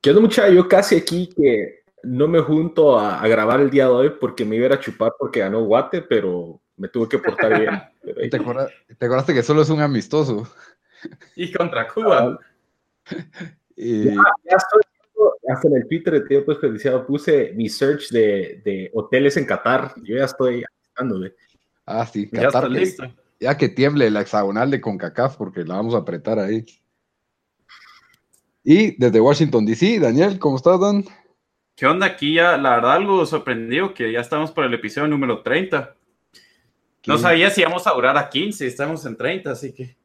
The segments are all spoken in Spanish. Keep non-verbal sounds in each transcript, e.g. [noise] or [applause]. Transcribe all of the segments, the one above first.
¿Qué onda, muchacho? Yo casi aquí que no me junto a, a, grabar el día de hoy porque me iba a chupar porque ganó Guate, pero me tuve que portar bien. [laughs] ¿Te, acuerdas, ¿Te, acordaste que solo es un amistoso? Y contra Cuba. [laughs] y... ya, ya, estoy hasta en el Twitter de Tiempo Desperdiciado puse mi search de, de, hoteles en Qatar. Yo ya estoy dándole. Ah, sí, Qatar. Ya, listo. ya que tiemble la hexagonal de CONCACAF porque la vamos a apretar ahí. Y desde Washington, D.C., Daniel, ¿cómo estás, Dan? ¿Qué onda? Aquí ya, la verdad, algo sorprendido que ya estamos por el episodio número 30. No sabía si íbamos a durar a 15, estamos en 30, así que.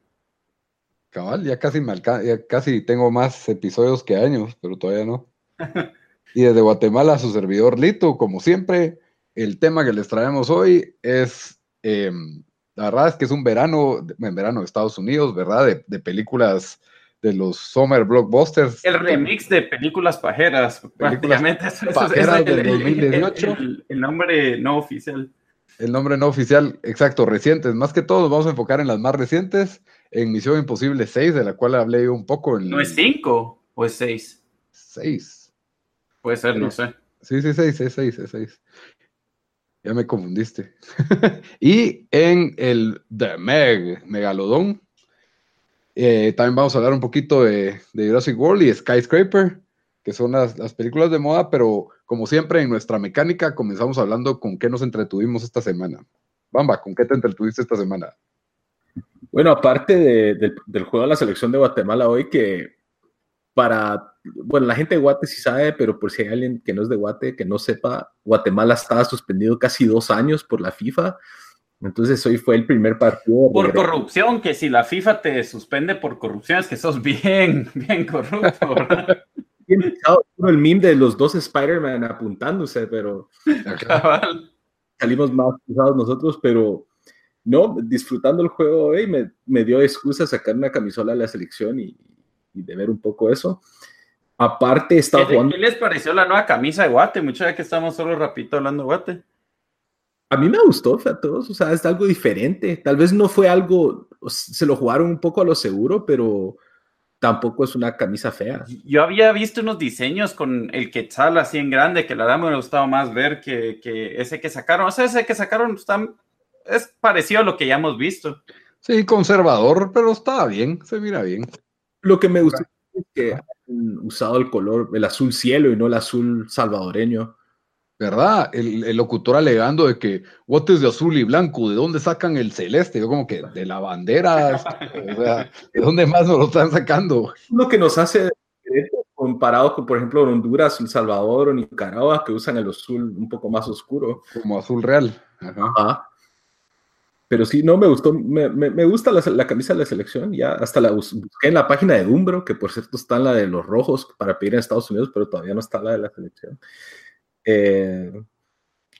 Cabal, ya casi, me ya casi tengo más episodios que años, pero todavía no. [laughs] y desde Guatemala, su servidor Lito, como siempre, el tema que les traemos hoy es. Eh, la verdad es que es un verano, en verano de Estados Unidos, ¿verdad? De, de películas de los Summer Blockbusters. El remix de películas pajeras, películas prácticamente. [laughs] Pajeras es el, del 2018. El, el, nombre no oficial. El nombre no oficial, exacto, recientes. Más que todo, vamos a enfocar en las más recientes, en Misión Imposible 6, de la cual hablé yo un poco. En, ¿No es 5 o es 6? 6. Puede ser, no sé. Sí, sí, 6, es 6, es 6. Ya me confundiste. [laughs] y en el The Meg, Megalodón, eh, también vamos a hablar un poquito de, Jurassic World y Skyscraper, que son las, las, películas de moda, pero como siempre en nuestra mecánica comenzamos hablando con qué nos entretuvimos esta semana. Bamba, ¿con qué te entretuviste esta semana? Bueno, aparte de, de, del juego de la selección de Guatemala hoy, que para, bueno, la gente de Guate sí sabe, pero por si hay alguien que no es de Guate, que no sepa, Guatemala estaba suspendido casi dos años por la FIFA entonces hoy fue el primer partido. Por corrupción, que si la FIFA te suspende por corrupción es que sos bien, [laughs] bien corrupto, ¿verdad? [laughs] el meme de los dos Spider-Man apuntándose, pero salimos más pesados nosotros, pero no, disfrutando el juego hoy me, me dio excusa sacar una camisola de la selección y, y de ver un poco eso. Aparte, estaba ¿Qué, jugando. ¿Qué les pareció la nueva camisa de Guate? Mucha que estamos solo rapidito hablando de Guate. A mí me gustó, a todos, o sea, es algo diferente. Tal vez no fue algo, se lo jugaron un poco a lo seguro, pero tampoco es una camisa fea. Yo había visto unos diseños con el quetzal así en grande, que la verdad me gustaba más ver que, que ese que sacaron. O sea, ese que sacaron está, es parecido a lo que ya hemos visto. Sí, conservador, pero estaba bien, se mira bien. Lo que me gustó es que han usado el color, el azul cielo y no el azul salvadoreño. ¿Verdad? El, el, locutor alegando de que botes de azul y blanco, ¿de dónde sacan el celeste? Yo como que de la bandera, o sea, ¿de dónde más nos lo están sacando? Lo que nos hace comparado con, por ejemplo, Honduras, El Salvador o Nicaragua, que usan el azul un poco más oscuro. Como azul real. Ajá. Ajá. Pero sí, no me gustó, me, me, me gusta la, la, camisa de la selección, ya hasta la busqué en la página de Dumbro, que por cierto está en la de los rojos para pedir en Estados Unidos, pero todavía no está la de la selección. Eh,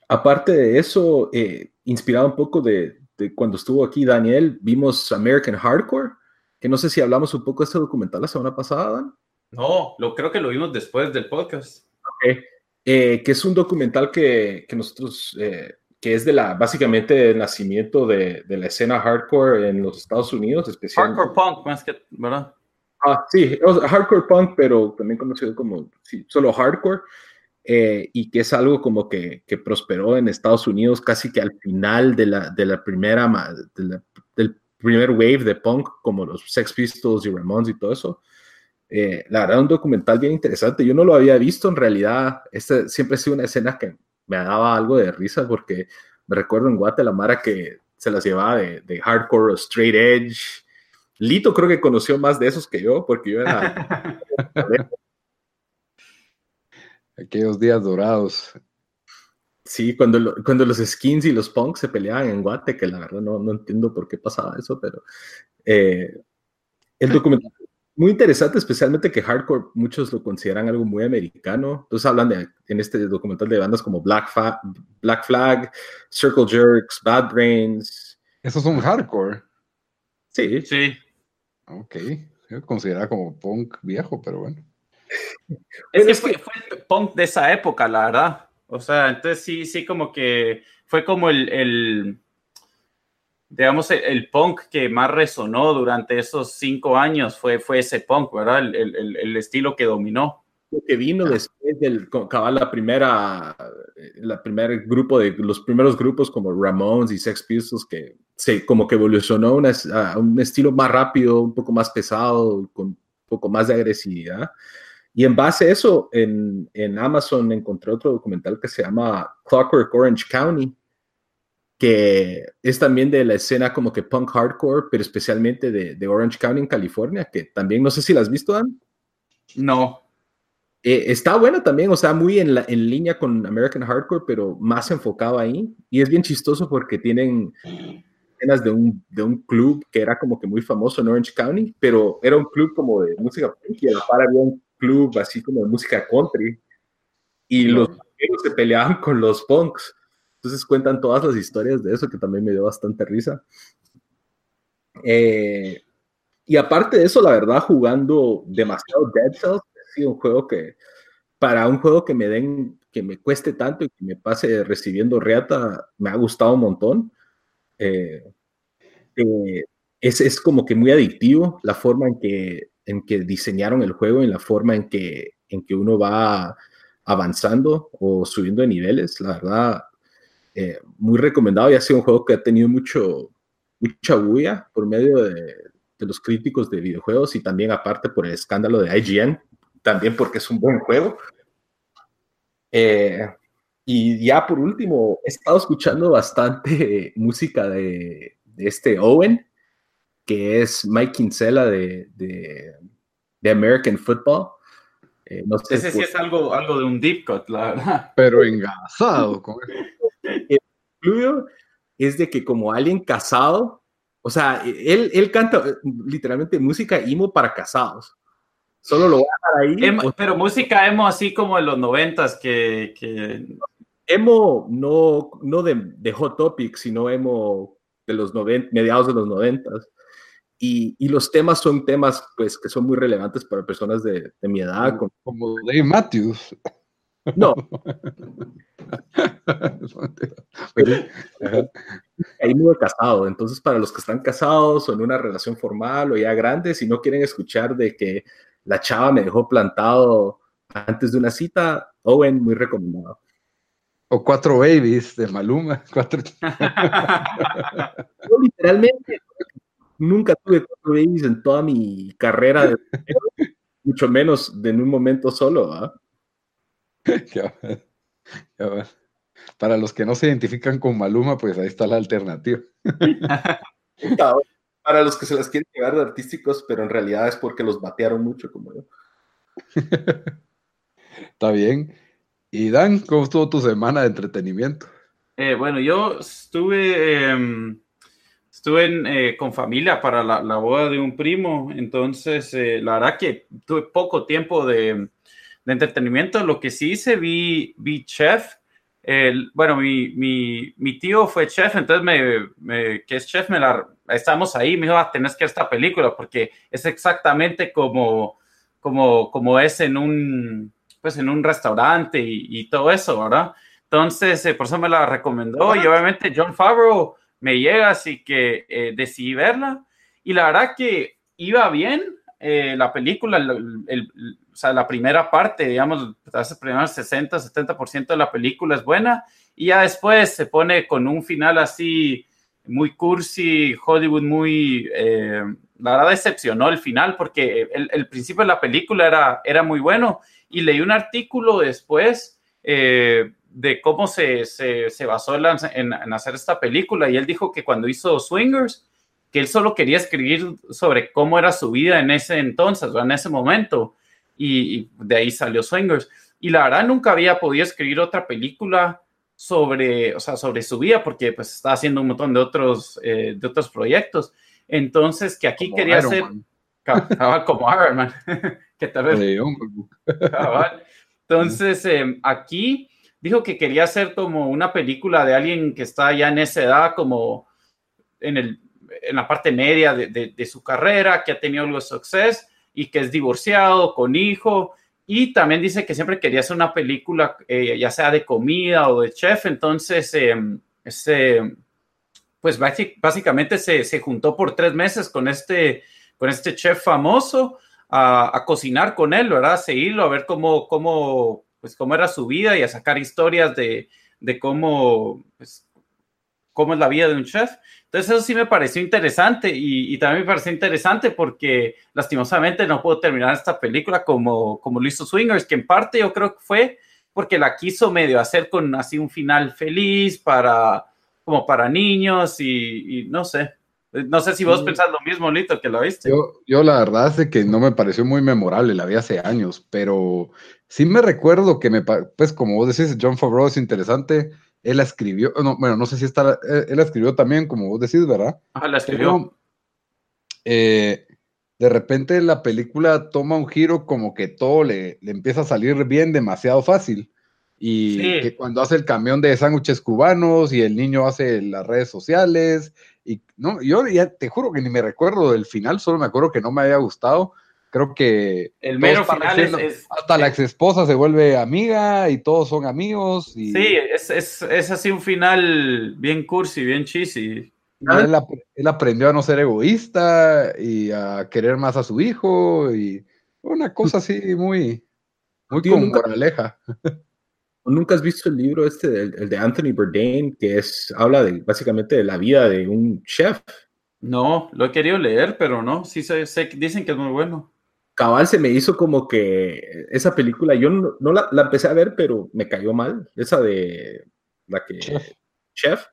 aparte de eso, eh, inspirado un poco de, de, cuando estuvo aquí Daniel, vimos American Hardcore, que no sé si hablamos un poco de este documental la semana pasada, Dan. No, lo, creo que lo vimos después del podcast. Okay. Eh, que es un documental que, que nosotros, eh, que es de la, básicamente el nacimiento de, de, la escena hardcore en los Estados Unidos, especialmente. Hardcore punk, más que, ¿verdad? Ah, sí, hardcore punk, pero también conocido como sí, solo hardcore. Eh, y que es algo como que, que, prosperó en Estados Unidos casi que al final de la, de la primera, de la, del primer wave de punk, como los Sex Pistols y Ramones y todo eso. Eh, la verdad, un documental bien interesante. Yo no lo había visto en realidad. Este siempre ha sido una escena que me daba algo de risa porque me recuerdo en Guatemala que se las llevaba de, de hardcore o straight edge. Lito creo que conoció más de esos que yo porque yo era... [laughs] Aquellos días dorados. Sí, cuando, cuando los skins y los punks se peleaban en Guate, que la verdad no, no entiendo por qué pasaba eso, pero eh, el documental muy interesante, especialmente que hardcore muchos lo consideran algo muy americano. Entonces hablan de, en este documental de bandas como Black, Black Flag, Circle Jerks, Bad Brains. Esos son hardcore. Sí. Sí. Ok. Yo considero como punk viejo, pero bueno. Es que fue, fue, el punk de esa época, la verdad. O sea, entonces sí, sí, como que fue como el, el digamos, el, punk que más resonó durante esos cinco años fue, fue ese punk, ¿verdad? El, el, el estilo que dominó. Lo que vino después del cabal la primera, la primer grupo de los primeros grupos como Ramones y Sex Pistols que se como que evolucionó una, a un estilo más rápido, un poco más pesado, con un poco más de agresividad. Y en base a eso, en, en Amazon encontré otro documental que se llama Clockwork Orange County, que es también de la escena como que punk hardcore, pero especialmente de, de Orange County en California, que también no sé si la has visto, Dan. No. Eh, está buena también, o sea, muy en, la, en línea con American Hardcore, pero más enfocado ahí. Y es bien chistoso porque tienen escenas de un, de un club que era como que muy famoso en Orange County, pero era un club como de música punk y a la par había un club así como de música country. Y los se peleaban [laughs] con los punks. Entonces cuentan todas las historias de eso, que también me dio bastante risa. Eh, y aparte de eso, la verdad, jugando demasiado Dead Cells, ha sido un juego que, para un juego que me den, que me cueste tanto y que me pase recibiendo reata, me ha gustado un montón. Eh, eh, es, es, como que muy adictivo la forma en que, en que diseñaron el juego, en la forma en que, en que uno va avanzando o subiendo de niveles. La verdad, eh, muy recomendado y ha sido un juego que ha tenido mucho, mucha bulla por medio de, los críticos de videojuegos y también aparte por el escándalo de IGN, también porque es un buen juego. Eh, y ya por último, he estado escuchando bastante [laughs] música de este Owen, que es Mike Kinsella de, de, de American Football. Eh, no sé Ese sí es algo, algo de un deep cut, la verdad. [laughs] Pero engasado con el incluyo es de que como alguien casado, o sea, él, él canta literalmente música emo para casados. Solo lo voy a dejar ahí. Emo, pero música emo así como de los noventas que, que... Emo no, no de, de, Hot Topic, sino emo de los noventa, mediados de los noventas. Y, y, los temas son temas pues que son muy relevantes para personas de, de mi edad. Como, como Dave Matthews. No. Ahí muy casado, entonces para los que están casados o en una relación formal o ya grandes y no quieren escuchar de que la chava me dejó plantado antes de una cita, Owen, muy recomendado. O cuatro babies de Maluma. Cuatro... [laughs] Yo literalmente nunca tuve cuatro babies en toda mi carrera, de... [laughs] mucho menos de en un momento solo. ¿ah? [laughs] Para los que no se identifican con Maluma, pues ahí está la alternativa. Para los que se las quieren llevar de artísticos, pero en realidad es porque los batearon mucho, como yo. [laughs] Está bien. Y Dan, ¿cómo estuvo tu semana de entretenimiento? Eh, bueno, yo estuve, eh, estuve en, eh, con familia para la, la, boda de un primo, entonces eh, la verdad que tuve poco tiempo de, de entretenimiento. Lo que sí hice, vi, vi Chef. El, bueno, mi, mi, mi, tío fue chef, entonces me, me, que es chef, me la, estamos ahí, me dijo, ah, tenés que ver esta película porque es exactamente como, como, como es en un, pues en un restaurante y, y todo eso, ¿verdad? Entonces, eh, por eso me la recomendó y obviamente John Favreau me llega, así que eh, decidí verla. Y la verdad que iba bien eh, la película, el, o sea, la primera parte, digamos, hace primero 60, 70% de la película es buena y ya después se pone con un final así muy cursi, Hollywood muy, eh, la verdad decepcionó el final porque el, principio de la película era, era muy bueno y leí un artículo después eh, de cómo se, se, basó en, en, hacer esta película. Y él dijo que cuando hizo Swingers, que él solo quería escribir sobre cómo era su vida en ese entonces o en ese momento. Y, de ahí salió Swingers. Y la verdad nunca había podido escribir otra película sobre, o sea, sobre su vida porque pues está haciendo un montón de otros, eh, de otros proyectos. Entonces, que aquí quería hacer como Iron Man, [laughs] que tal vez... Entonces, em, aquí dijo que quería hacer como una película de alguien que está ya en esa edad, como en, el, en la parte media de, de, su carrera, que ha tenido algo de suceso y que es divorciado, con hijo. Y también dice que siempre quería hacer una película, eh, ya sea de comida o de chef. Entonces, ese, pues básicamente se, se, juntó por tres meses con este, con este chef famoso a, cocinar con él, ¿verdad? A seguirlo, a ver cómo, cómo pues cómo era su vida y a sacar historias de, de cómo, pues, cómo es la vida de un chef. Entonces eso sí me pareció interesante y, y, también me pareció interesante porque lastimosamente no puedo terminar esta película como, como lo hizo Swingers, que en parte yo creo que fue porque la quiso medio hacer con así un final feliz para como para niños y, y no sé. No sé si vos pensás lo mismo, Lito, que lo viste. Yo, yo la verdad es que no me pareció muy memorable, la vi hace años, pero sí me recuerdo que me, pues como vos decís, John Favreau es interesante, él la escribió, no, bueno, no sé si está, eh, él la escribió también, como vos decís, ¿verdad? Ajá, la escribió. Eh, de repente la película toma un giro como que todo le, le empieza a salir bien demasiado fácil. Y que cuando hace el camión de sándwiches cubanos y el niño hace las redes sociales y no, yo ya te juro que ni me recuerdo del final, solo me acuerdo que no me había gustado. Creo que el mero final es, hasta la ex esposa se vuelve amiga y todos son amigos. Y, sí, es, es, es así un final bien cursi, bien cheesy. Él, aprendió a no ser egoísta y a querer más a su hijo y una cosa así muy, muy con moraleja. ¿Nunca has visto el libro este, el, de Anthony Bourdain, que es, habla de, básicamente de la vida de un chef? No, lo he querido leer, pero no, sí sé, dicen que es muy bueno. Cabal se me hizo como que esa película, yo no, la, empecé a ver, pero me cayó mal, esa de la que chef,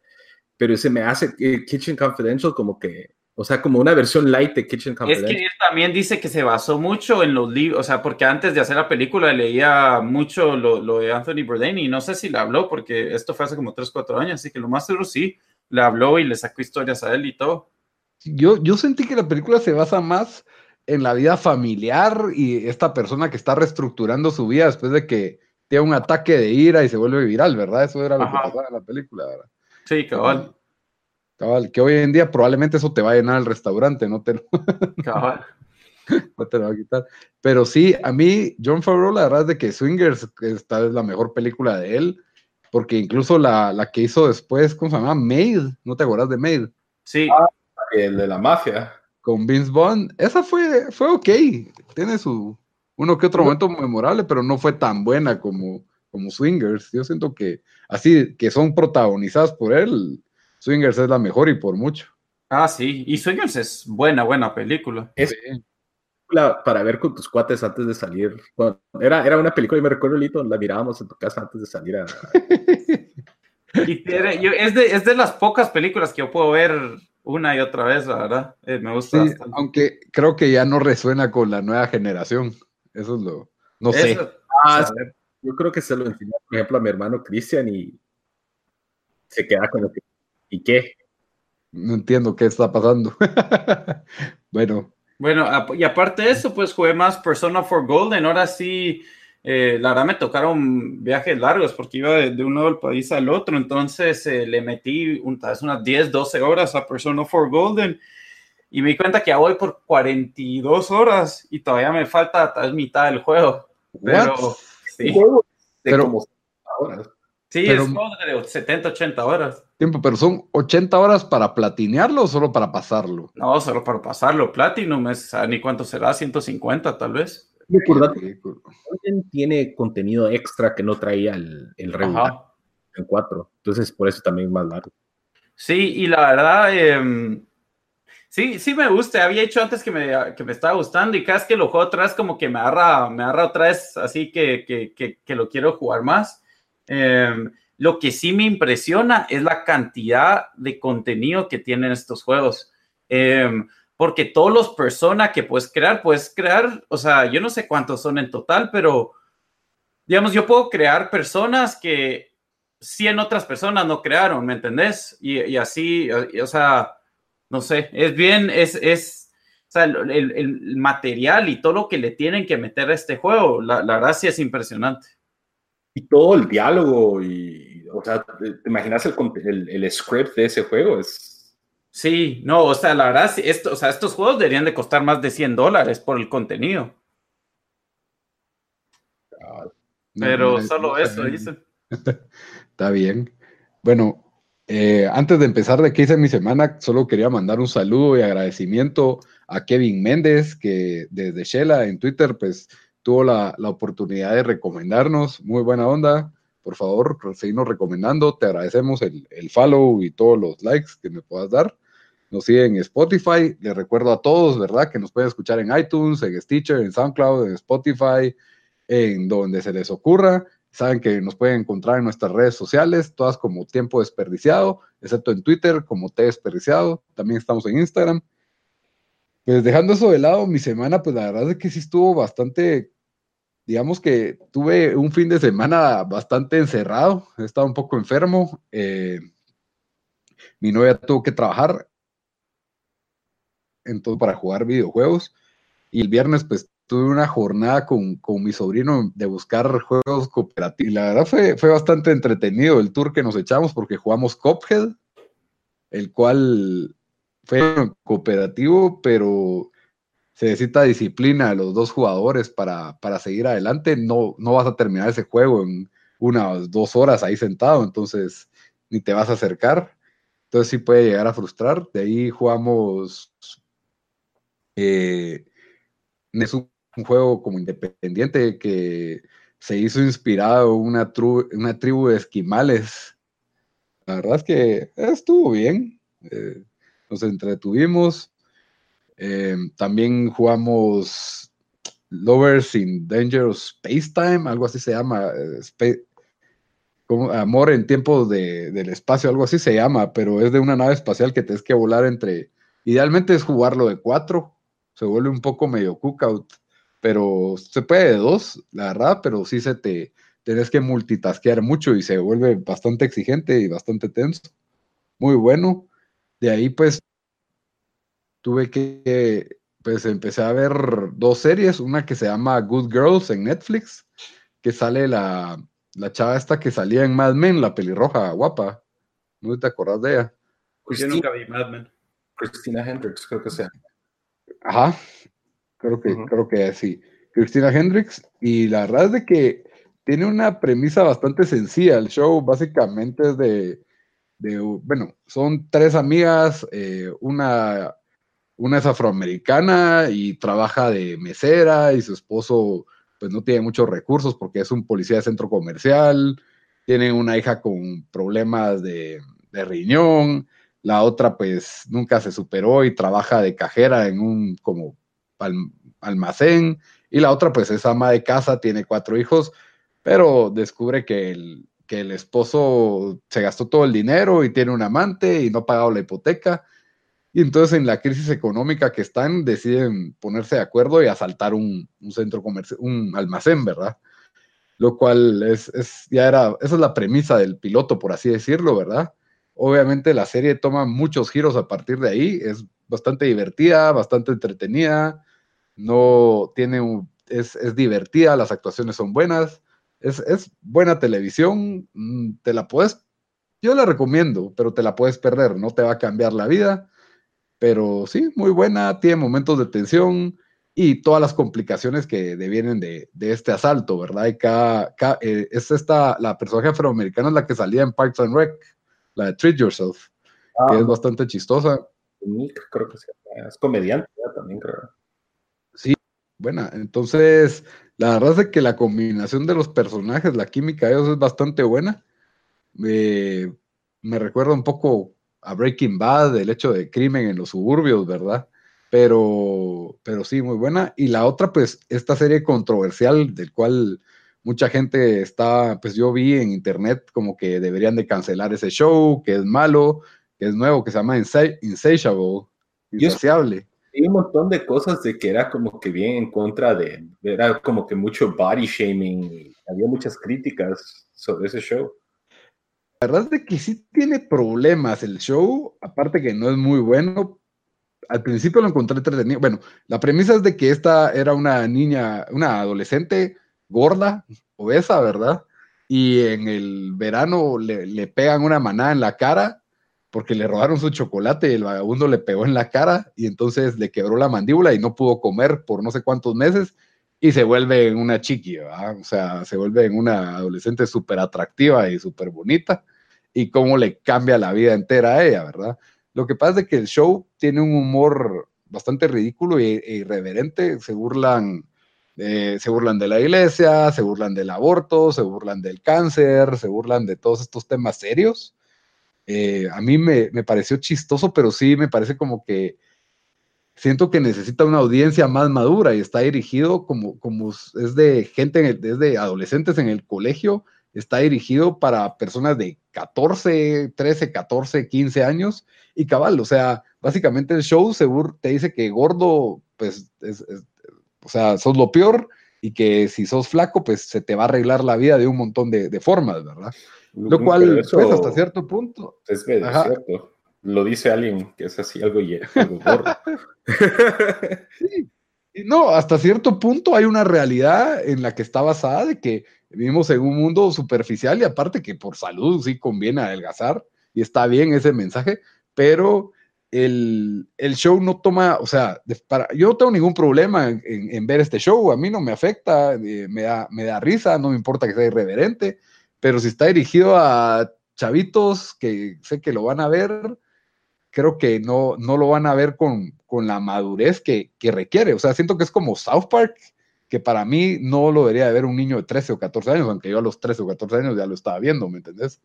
pero se me hace Kitchen Confidential como que o sea, como una versión light de Kitchen Confidential. Es que él también dice que se basó mucho en los libros, o sea, porque antes de hacer la película leía mucho lo, de Anthony Bourdain y no sé si le habló, porque esto fue hace como 3, 4 años, así que lo más seguro sí, le habló y le sacó historias a él y todo. Yo, yo sentí que la película se basa más en la vida familiar y esta persona que está reestructurando su vida después de que tiene un ataque de ira y se vuelve viral, ¿verdad? Eso era lo que pasaba en la película, ¿verdad? Sí, cabal que hoy en día probablemente eso te va a llenar el restaurante, no te lo, [laughs] no te lo va a quitar. Pero sí, a mí, John Favreau, la verdad es de que Swingers esta es la mejor película de él, porque incluso la, la que hizo después, ¿cómo se llama? Maid, ¿no te acuerdas de Maid? Sí. Ah, el de la mafia. Con Vince Bond, esa fue, fue ok, tiene su uno que otro momento memorable, pero no fue tan buena como, como Swingers. Yo siento que así, que son protagonizadas por él, Swingers es la mejor y por mucho. Ah, sí, y Swingers es buena, buena película. Es para ver con tus cuates antes de salir. era, era una película, y me recuerdo, Lito, la mirábamos en tu casa antes de salir a... [laughs] y es, de, es de las pocas películas que yo puedo ver una y otra vez, la verdad. Eh, me gusta. Sí, aunque creo que ya no resuena con la nueva generación. Eso es lo. No sé. Ah, yo creo que se lo enseñó, por ejemplo, a mi hermano Cristian y se queda con lo que ¿Y qué? No entiendo qué está pasando. [laughs] bueno. Bueno, y aparte de eso, pues jugué más Persona for Golden. Ahora sí, eh, la verdad me tocaron viajes largos porque iba de, un nuevo país al otro. Entonces eh, le metí unas 10, 12 horas a Persona for Golden y me di cuenta que ya voy por 42 horas y todavía me falta tal mitad del juego. Pero, sí. Pero, Sí, es de 70, 80 horas. Tiempo, pero son 80 horas para platinearlo o solo para pasarlo? No, solo para pasarlo. Platinum es, ni cuánto será, 150 tal vez. Tiene contenido extra que no traía el, el regular en 4. Entonces, por eso también es más largo. Sí, y la verdad, em, sí, sí me gusta. Había hecho antes que me, que me estaba gustando y cada vez que lo juego otra vez como que me agarra, me agarra otra vez así que, que, que, que lo quiero jugar más. Em, lo que sí me impresiona es la cantidad de contenido que tienen estos juegos. Em, porque todos los personas que puedes crear, puedes crear, o sea, yo no sé cuántos son en total, pero digamos, yo puedo crear personas que 100 otras personas no crearon, ¿me entendés? Y, así, o sea, no sé, es bien, es, es, o sea, el, el, material y todo lo que le tienen que meter a este juego, la, la sí es impresionante. Y todo el diálogo y, o sea, ¿te imaginas el, el, el script de ese juego? Es Sí, no, o sea, la verdad, esto, o sea, estos juegos deberían de costar más de 100 dólares por el contenido. Ah, Pero solo eso, dice. [laughs] Está bien. Bueno, eh, antes de empezar de qué hice mi semana, solo quería mandar un saludo y agradecimiento a Kevin Méndez, que desde Shela en Twitter, pues tuvo la, oportunidad de recomendarnos. Muy buena onda. Por favor, seguirnos recomendando. Te agradecemos el, el follow y todos los likes que me puedas dar nos siguen en Spotify. Les recuerdo a todos, ¿verdad? Que nos pueden escuchar en iTunes, en Stitcher, en SoundCloud, en Spotify, en donde se les ocurra. Saben que nos pueden encontrar en nuestras redes sociales, todas como Tiempo Desperdiciado, excepto en Twitter como T Desperdiciado. También estamos en Instagram. Pues dejando eso de lado, mi semana, pues la verdad es que sí estuvo bastante, digamos que tuve un fin de semana bastante encerrado, he estado un poco enfermo. Eh, mi novia tuvo que trabajar en todo para jugar videojuegos. Y el viernes, pues tuve una jornada con, mi sobrino de buscar juegos cooperativos. La verdad fue, fue bastante entretenido el tour que nos echamos porque jugamos Cophead, el cual fue cooperativo, pero se necesita disciplina de los dos jugadores para, para seguir adelante. No, no vas a terminar ese juego en unas dos horas ahí sentado, entonces ni te vas a acercar. Entonces sí puede llegar a frustrar. De ahí jugamos eh, es un, juego como independiente que se hizo inspirado una, una tribu de esquimales. La verdad es que estuvo bien. Eh, nos entretuvimos. Eh, también jugamos Lovers in Dangerous Space Time, algo así se llama. amor en tiempos de, del espacio, algo así se llama, pero es de una nave espacial que tienes que volar entre. Idealmente es jugarlo de cuatro, se vuelve un poco medio cookout, pero se puede de dos, la verdad, pero sí se te tenés que multitasquear mucho y se vuelve bastante exigente y bastante tenso. Muy bueno. De ahí pues tuve que, pues empecé a ver dos series, una que se llama Good Girls en Netflix, que sale la, la chava esta que salía en Mad Men, la pelirroja guapa. ¿No te acordás de ella? Yo nunca vi Mad Men. Christina Hendricks, creo que sea. Ajá, creo que, creo que sí. Cristina Hendricks, y la verdad es de que tiene una premisa bastante sencilla. El show básicamente es de, bueno, son tres amigas, eh, una, una es afroamericana y trabaja de mesera y su esposo pues no tiene muchos recursos porque es un policía de centro comercial, tiene una hija con problemas de, de riñón, la otra pues nunca se superó y trabaja de cajera en un como almacén, y la otra pues es ama de casa, tiene cuatro hijos, pero descubre que el, que el esposo se gastó todo el dinero y tiene un amante y no ha pagado la hipoteca. Y entonces en la crisis económica que están, deciden ponerse de acuerdo y asaltar un, un centro comercial, un almacén, ¿verdad? Lo cual es, es, ya era, esa es la premisa del piloto, por así decirlo, ¿verdad? Obviamente la serie toma muchos giros a partir de ahí, es bastante divertida, bastante entretenida, no tiene un, es, divertida, las actuaciones son buenas, es, buena televisión, mm, te la puedes, yo la recomiendo, pero te la puedes perder, no te va a cambiar la vida, pero sí, muy buena, tiene momentos de tensión y todas las complicaciones que devienen de, este asalto, ¿verdad? Y cada, eh, es esta, la personaje afroamericana es la que salía en Parks and Rec, la de Treat Yourself, que es ah. bastante chistosa. creo que es comediante también, creo. Sí, buena. Entonces, la verdad es que la combinación de los personajes, la química de ellos es bastante buena. me recuerda un poco a Breaking Bad, el hecho de crimen en los suburbios, ¿verdad? Pero, pero sí, muy buena. Y la otra, pues, esta serie controversial del cual mucha gente está, pues yo vi en internet como que deberían de cancelar ese show, que es malo, que es nuevo, que se llama Insatiable, insaciable. Y un montón de cosas de que era como que bien en contra de, era como que mucho body shaming, había muchas críticas sobre ese show. La verdad es que sí tiene problemas el show, aparte que no es muy bueno. Al principio lo encontré entretenido. Bueno, la premisa es de que esta era una niña, una adolescente gorda, obesa, ¿verdad? Y en el verano le, le pegan una manada en la cara porque le robaron su chocolate y el vagabundo le pegó en la cara y entonces le quebró la mandíbula y no pudo comer por no sé cuántos meses y se vuelve una chiqui, ¿verdad? O sea, se vuelve una adolescente súper atractiva y súper bonita y cómo le cambia la vida entera a ella, ¿verdad? Lo que pasa es que el show tiene un humor bastante ridículo e, irreverente, se burlan, eh, se burlan de la iglesia, se burlan del aborto, se burlan del cáncer, se burlan de todos estos temas serios. Eh, a mí me, me, pareció chistoso, pero sí me parece como que siento que necesita una audiencia más madura y está dirigido como, como es de gente, desde adolescentes en el colegio está dirigido para personas de 14, 13, 14, 15 años y cabal, o sea, básicamente el show seguro te dice que gordo, pues, es, o sea, sos lo peor y que si sos flaco, pues se te va a arreglar la vida de un montón de, de formas, ¿verdad? Lo cual, pues, hasta cierto punto. Es cierto. Lo dice alguien que es así, algo, [laughs] algo gordo. sí. No, hasta cierto punto hay una realidad en la que está basada de que Vivimos en un mundo superficial y aparte que por salud sí conviene adelgazar y está bien ese mensaje, pero el, show no toma, o sea, para, yo no tengo ningún problema en, ver este show, a mí no me afecta, eh, me, da, me da risa, no me importa que sea irreverente, pero si está dirigido a chavitos que sé que lo van a ver, creo que no, no lo van a ver con, con la madurez que, que requiere. O sea, siento que es como South Park, que para mí no lo debería de ver un niño de 13 o 14 años, aunque yo a los 13 o 14 años ya lo estaba viendo, ¿me entendés?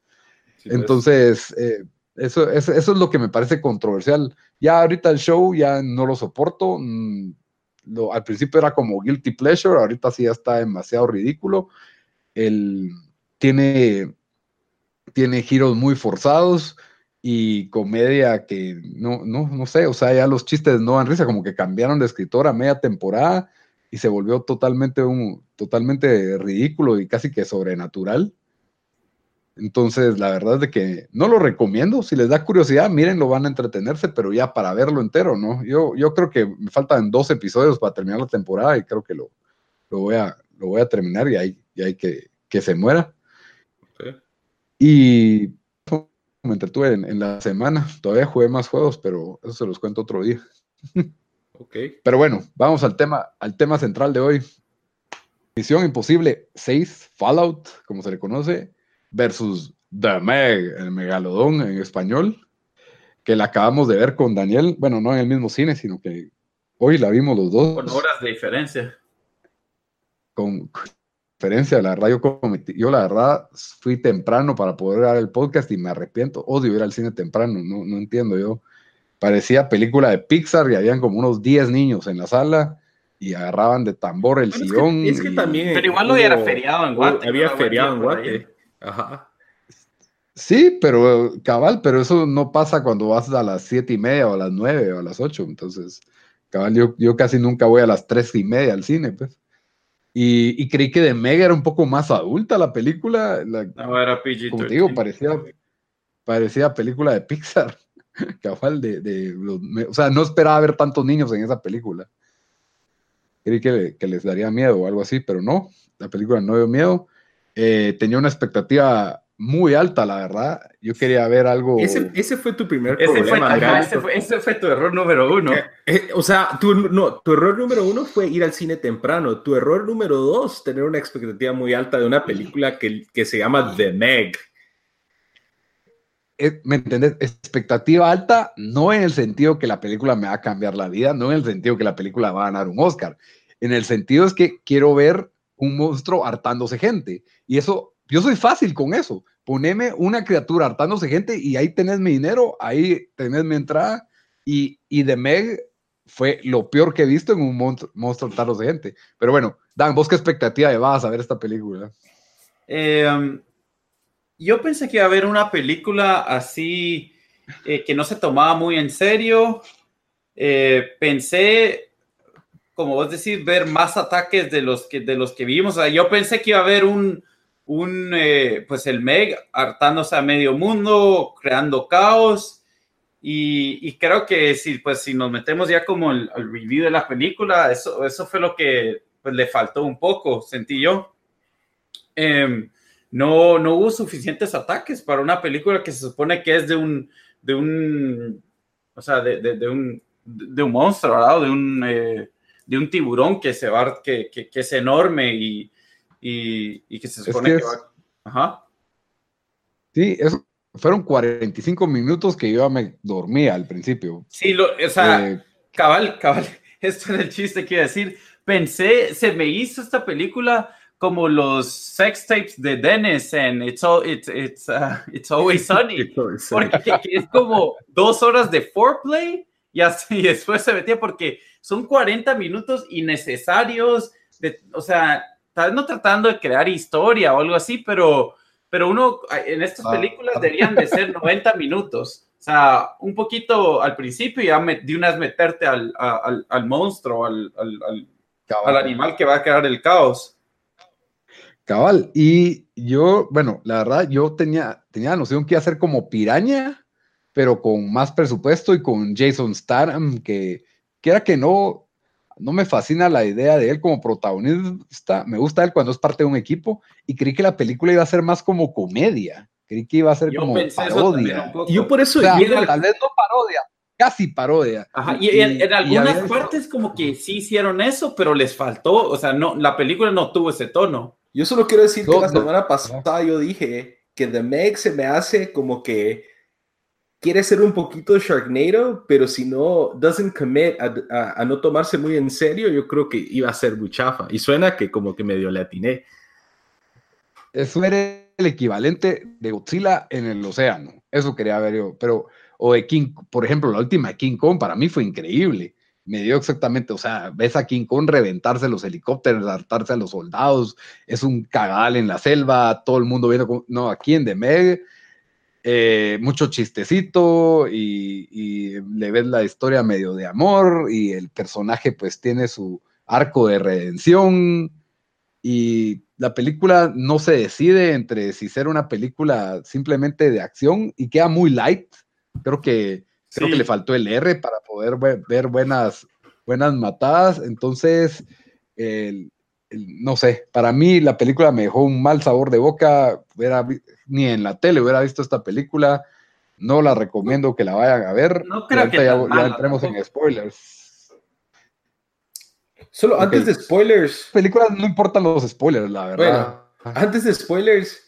Pues. Entonces, eh, eso, eso, es lo que me parece controversial. Ya ahorita el show ya no lo soporto. Mm, lo, al principio era como guilty pleasure, ahorita sí ya está demasiado ridículo. El, tiene, tiene giros muy forzados y comedia que no, no, no sé, o sea, ya los chistes no dan risa, como que cambiaron de escritor a media temporada y se volvió totalmente, un, totalmente ridículo y casi que sobrenatural. Entonces, la verdad es de que no lo recomiendo. Si les da curiosidad, miren, lo van a entretenerse, pero ya para verlo entero, ¿no? Yo, yo creo que me faltan dos episodios para terminar la temporada y creo que lo, lo, voy, a, lo voy a terminar y hay, y hay que, que se muera. Y me entretuve en, en, la semana. Todavía jugué más juegos, pero eso se los cuento otro día. Pero bueno, vamos al tema, al tema central de hoy. Misión Imposible 6, Fallout, como se le conoce, versus The Meg, el megalodón en español, que la acabamos de ver con Daniel, bueno, no en el mismo cine, sino que hoy la vimos los dos. Con horas de diferencia. Con diferencia, la verdad, yo, yo la verdad fui temprano para poder dar el podcast y me arrepiento, odio ir al cine temprano, no, no entiendo yo parecía película de Pixar y habían como unos 10 niños en la sala y agarraban de tambor el sillón. Es que, también. Pero igual no había feriado en Guate. Había feriado en Guate. Ajá. Sí, pero cabal, pero eso no pasa cuando vas a las siete y media o a las nueve o a las ocho. Entonces, cabal, yo, yo casi nunca voy a las tres y media al cine, pues. Y, y creí que de Mega era un poco más adulta la película. no, era PG. Como te digo, parecía, parecía película de Pixar. [laughs] cabal de, de o sea, no esperaba ver tantos niños en esa película. Creí que, que, les daría miedo o algo así, pero no, la película no dio miedo. Eh, tenía una expectativa muy alta, la verdad. Yo quería ver algo. Ese, ese fue tu primer ese problema. Fue, ese, fue, ese, fue, tu error número uno. Eh, eh, o sea, tu, no, tu error número uno fue ir al cine temprano. Tu error número dos, tener una expectativa muy alta de una película que, que se llama The Meg. ¿me entendés? Expectativa alta, no en el sentido que la película me va a cambiar la vida, no en el sentido que la película va a ganar un Oscar. En el sentido es que quiero ver un monstruo hartándose gente. Y eso yo soy fácil con eso. Poneme una criatura hartándose gente y ahí tenés mi dinero, ahí tenés mi entrada. Y, y The Meg fue lo peor que he visto en un monstruo, hartándose gente. Pero bueno, Dan, ¿vos qué expectativa llevabas a ver esta película? Eh, yo pensé que iba a haber una película así eh, que no se tomaba muy en serio. Eh, pensé, como vos decís, ver más ataques de los que, de los que vimos. O sea, yo pensé que iba a haber un, un eh, pues el Meg hartándose a medio mundo, creando caos. Y, y, creo que si, pues, si nos metemos ya como el, el review de la película, eso, eso fue lo que pues, le faltó un poco, sentí yo. Eh, no, no hubo suficientes ataques para una película que se supone que es de un, de un, o sea, de, de, de un, de un monstruo, ¿verdad? De un, eh, de un tiburón que se va, que, que, que es enorme y, y, y, que se supone es que, que es... va. Ajá. Sí, eso, fueron 45 minutos que yo me dormía al principio. Sí, lo, o sea, eh, cabal, cabal, [laughs] esto es el chiste que iba a decir. Pensé, se me hizo esta película como los sex tapes de Dennis en It's, all, it's, it's, uh, it's Always [laughs] Sunny, porque es como dos horas de foreplay y, así, [laughs] y después se metía porque son 40 minutos innecesarios, de, o sea, tal vez no tratando de crear historia o algo así, pero, pero uno en estas películas ah. deberían de ser 90 minutos. O sea, un poquito al principio y de una vez meterte al, al, al monstruo, al, al, al animal que va a crear el caos. Cabal, y yo, bueno, la verdad, yo tenía, tenía la noción que iba a ser como piraña, pero con más presupuesto y con Jason Statham, que quiera que no, no me fascina la idea de él como protagonista, me gusta él cuando es parte de un equipo, y creí que la película iba a ser más como comedia, creí que iba a ser yo como parodia. Yo por eso... O sea, tal vez no parodia, casi parodia. Ajá, y, y en, en, algunas y partes como que sí hicieron eso, pero les faltó, o sea, no, la película no tuvo ese tono. Yo solo quiero decir no, que la semana no, pasada yo dije que The Meg se me hace como que quiere ser un poquito Sharknado, pero si no doesn't commit a, a, a, no tomarse muy en serio, yo creo que iba a ser muy chafa. Y suena que como que medio le atiné. Eso era el equivalente de Godzilla en el océano. Eso quería ver yo. Pero, o de King, por ejemplo, la última de King Kong para mí fue increíble me dio exactamente, o sea, ves a King Kong reventarse los helicópteros, hartarse a los soldados, es un cagal en la selva, todo el mundo viendo, no, aquí en The Meg, eh, mucho chistecito y, y, le ves la historia medio de amor y el personaje pues tiene su arco de redención. Y la película no se decide entre si ser una película simplemente de acción y queda muy light, creo que Creo que le faltó el R para poder ver, buenas, buenas matadas. Entonces, el, no sé, para mí la película me dejó un mal sabor de boca. Hubiera, ni en la tele hubiera visto esta película. No la recomiendo que la vayan a ver. No creo que ya, ya entremos en spoilers. Solo antes de spoilers. Películas no importan los spoilers, la verdad. Bueno, antes de spoilers,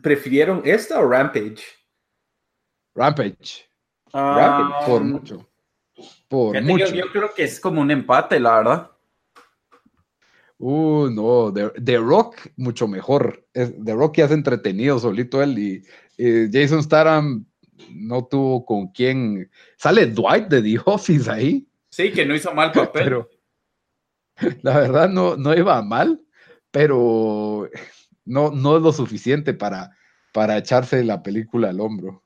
¿prefirieron esta o Rampage? Rampage. Um, por mucho. Por mucho. Yo, yo, creo que es como un empate, la verdad. Uh, no, The, The Rock mucho mejor. The Rock ya es entretenido solito él y, y, Jason Statham no tuvo con quién. Sale Dwight de The Office ahí. Sí, que no hizo mal papel. pero, la verdad no, no iba mal, pero no, no es lo suficiente para, para echarse la película al hombro.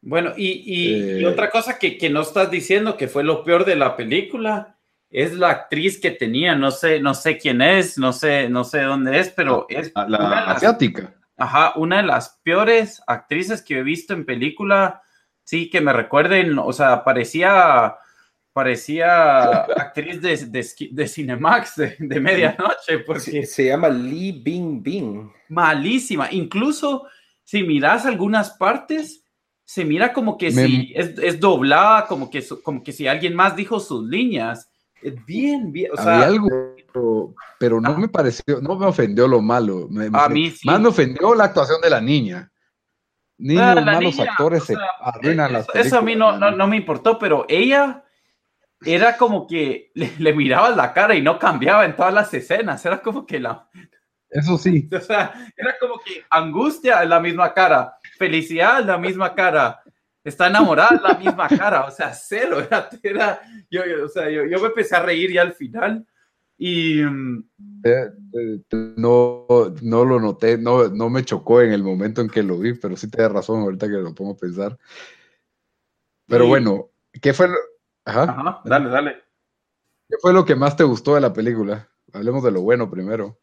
Bueno, y, y, eh, y otra cosa que, que, no estás diciendo que fue lo peor de la película es la actriz que tenía, no sé, no sé quién es, no sé, no sé dónde es, pero es la, asiática. Ajá, una de las peores actrices que he visto en película, sí, que me recuerden, o sea, parecía, parecía [laughs] actriz de, de, de Cinemax de, de medianoche, porque se, se llama Lee Bing Bing. Malísima, incluso si miras algunas partes, se mira como que Me... si es, es, doblada, como que, como que si alguien más dijo sus líneas. Bien, bien. O sea, Había algo, pero, pero no ah. me pareció, no me ofendió lo malo. Me, a mí sí. Más me ofendió la actuación de la niña. Niños, Ah, la malos niña, actores o sea, se arruinan las eso, eso a mí no, no, no me importó, pero ella era como que le, le mirabas la cara y no cambiaba en todas las escenas. Era como que la, Eso sí. [laughs] O sea, era como que angustia en la misma cara, felicidad en la misma cara, está enamorada en la misma cara, o sea, cero. [laughs] Era, yo, o sea, yo, yo, me empecé a reír ya al final y... Mm, eh, eh, no, no lo noté, no, no me chocó en el momento en que lo vi, pero sí te da razón ahorita que lo pongo a pensar. Pero bueno, ¿qué fue lo... Ajá. Ajá, dale, dale. ¿Qué fue lo que más te gustó de la película? Hablemos de lo bueno primero.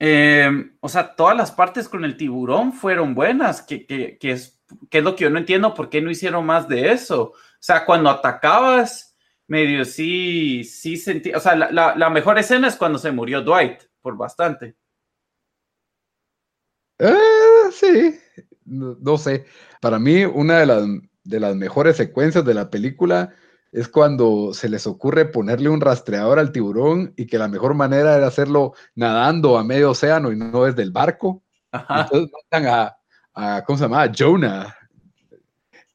Eh, o sea, todas las partes con el tiburón fueron buenas, que, que, que, es, que es lo que yo no entiendo, por qué no hicieron más de eso. O sea, cuando atacabas, medio sí, sí sentí, o sea, la, la, mejor escena es cuando se murió Dwight, por bastante. Eh, sí, no, no, sé. Para mí, una de las, de las mejores secuencias de la película es cuando se les ocurre ponerle un rastreador al tiburón y que la mejor manera era hacerlo nadando a medio océano y no desde el barco. Entonces mandan a, ¿cómo se llama? Jonah,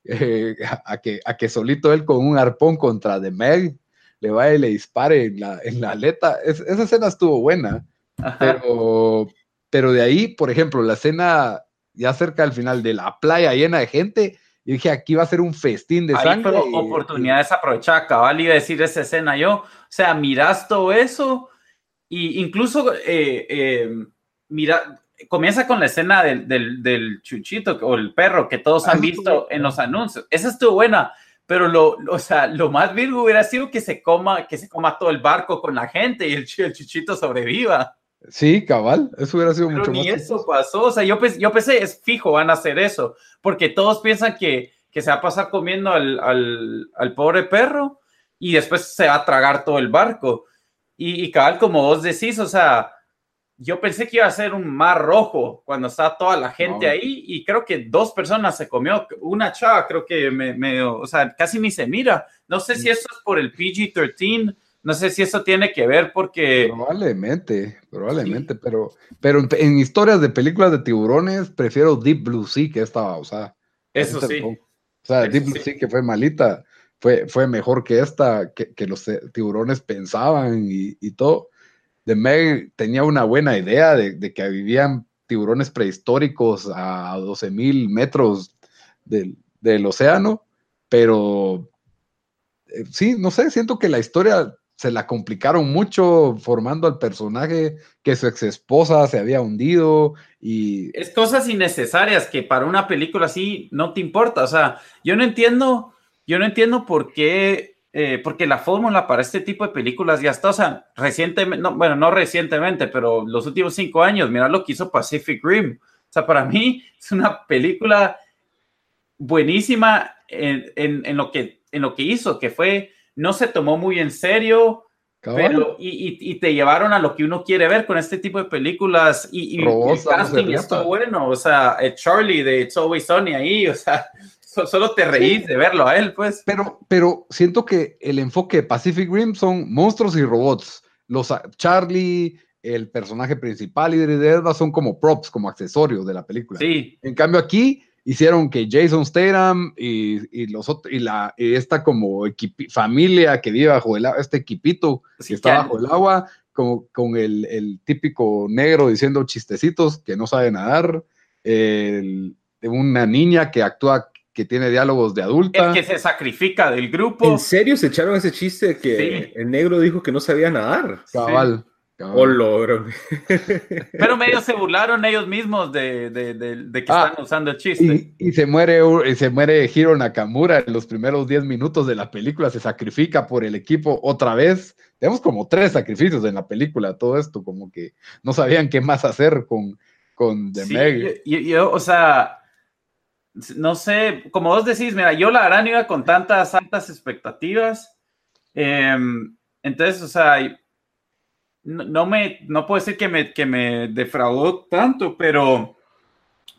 eh, a, que, a que solito él con un arpón contra The Meg le vaya y le dispare en la, en la aleta. esa escena estuvo buena, pero, pero de ahí, por ejemplo, la escena ya cerca al final de la playa llena de gente, y dije, aquí va a ser un festín de sangre. Pero oportunidad desaprovechadas, cabal, iba a decir esa escena yo. O sea, miras todo eso y incluso eh, eh, mira, comienza con la escena del, del, del, chuchito o el perro que todos han visto en los anuncios. Esa estuvo buena, pero lo, o sea, lo más virgo hubiera sido que se coma, que se coma todo el barco con la gente y el, el chuchito sobreviva. Sí, cabal, eso hubiera sido Pero mucho ni eso pasó, o sea, yo, yo pensé, es fijo, van a hacer eso, porque todos piensan que, que se va a pasar comiendo al, al, al, pobre perro y después se va a tragar todo el barco. Y, y, cabal, como vos decís, o sea, yo pensé que iba a ser un mar rojo cuando está toda la gente no. ahí y creo que dos personas se comió, una chava creo que me, me, o sea, casi ni se mira. No sé si eso es por el PG-13 no sé si eso tiene que ver porque... Probablemente, probablemente, sí. pero, pero en, en, historias de películas de tiburones prefiero Deep Blue Sea que esta, o sea... Eso sí. O sea, eso Deep Blue sí. Sea que fue malita, fue, fue mejor que esta, que, que los tiburones pensaban y, y, todo. The Meg tenía una buena idea de, de que vivían tiburones prehistóricos a 12 mil metros del, del océano, pero eh, sí, no sé, siento que la historia se la complicaron mucho formando al personaje que su ex esposa se había hundido y... Es cosas innecesarias que para una película así no te importa. O sea, yo no entiendo, yo no entiendo por qué, eh, porque la fórmula para este tipo de películas ya está, o sea, recientemente, no, bueno, no recientemente, pero los últimos cinco años, mira lo que hizo Pacific Rim. O sea, para mí [laughs] es una película buenísima en, en, en lo, que, en lo que hizo, que fue no se tomó muy en serio, pero y, y, y, te llevaron a lo que uno quiere ver con este tipo de películas y, y el casting está bueno, o sea, el Charlie de It's Always Sunny ahí, o sea, solo te reís de verlo a él, pues. Pero, pero siento que el enfoque de Pacific Rim son monstruos y robots. Los Charlie, el personaje principal y de son como props, como accesorios de la película. Sí. En cambio aquí hicieron que Jason Statham y, y los otros, y, la, y esta como equipi, familia que vive bajo el agua, este equipito sí, que está bajo el agua, con, con el, el, típico negro diciendo chistecitos que no sabe nadar, el, una niña que actúa que tiene diálogos de adulta. El que se sacrifica del grupo. ¿En serio se echaron ese chiste que sí. el negro dijo que no sabía nadar? Cabal. Sí. Oh, logro. [laughs] Pero medio se burlaron ellos mismos de, de, de, de que ah, están usando el chiste. Y, y, se muere, y se muere Hiro Nakamura en los primeros 10 minutos de la película, se sacrifica por el equipo otra vez. Tenemos como tres sacrificios en la película, todo esto, como que no sabían qué más hacer con, con The sí, Meg. Yo, yo, o sea, no sé, como vos decís, mira, yo la verdad no iba con tantas altas expectativas. Eh, entonces, o sea, no, no, me, no puedo decir que me, que me defraudó tanto, pero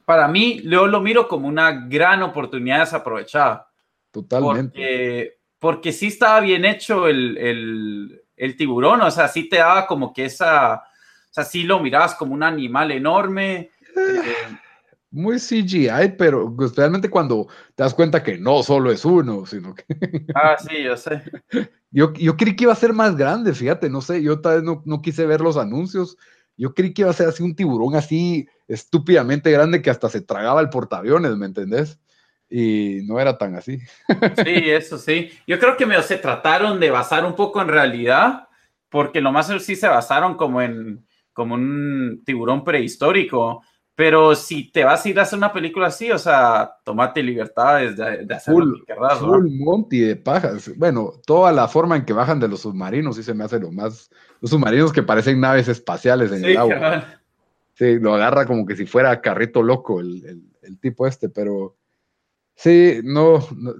para mí yo lo miro como una gran oportunidad desaprovechada. Totalmente. Porque, porque sí estaba bien hecho el, el, el, tiburón, o sea, sí te daba como que esa, o sea, sí lo mirabas como un animal enorme. Eh, muy CGI, pero especialmente cuando te das cuenta que no solo es uno, sino que... [laughs] Ah, sí, yo sé. Yo, yo creí que iba a ser más grande, fíjate, no sé, yo tal vez no, no quise ver los anuncios, yo creí que iba a ser así un tiburón así estúpidamente grande que hasta se tragaba el portaaviones, ¿me entendés? Y no era tan así. [laughs] Sí, eso sí. Yo creo que me, se trataron de basar un poco en realidad, porque lo más sí se basaron como en como un tiburón prehistórico. Pero si te vas a ir a hacer una película así, o sea, tomate libertades de, de hacer full, lo que querrás, ¿no? full monty de pajas. Bueno, toda la forma en que bajan de los submarinos sí se me hace lo más. Los submarinos que parecen naves espaciales en Sí, el agua. Sí, lo agarra como que si fuera carrito loco el, el- el tipo este, pero sí, no, no-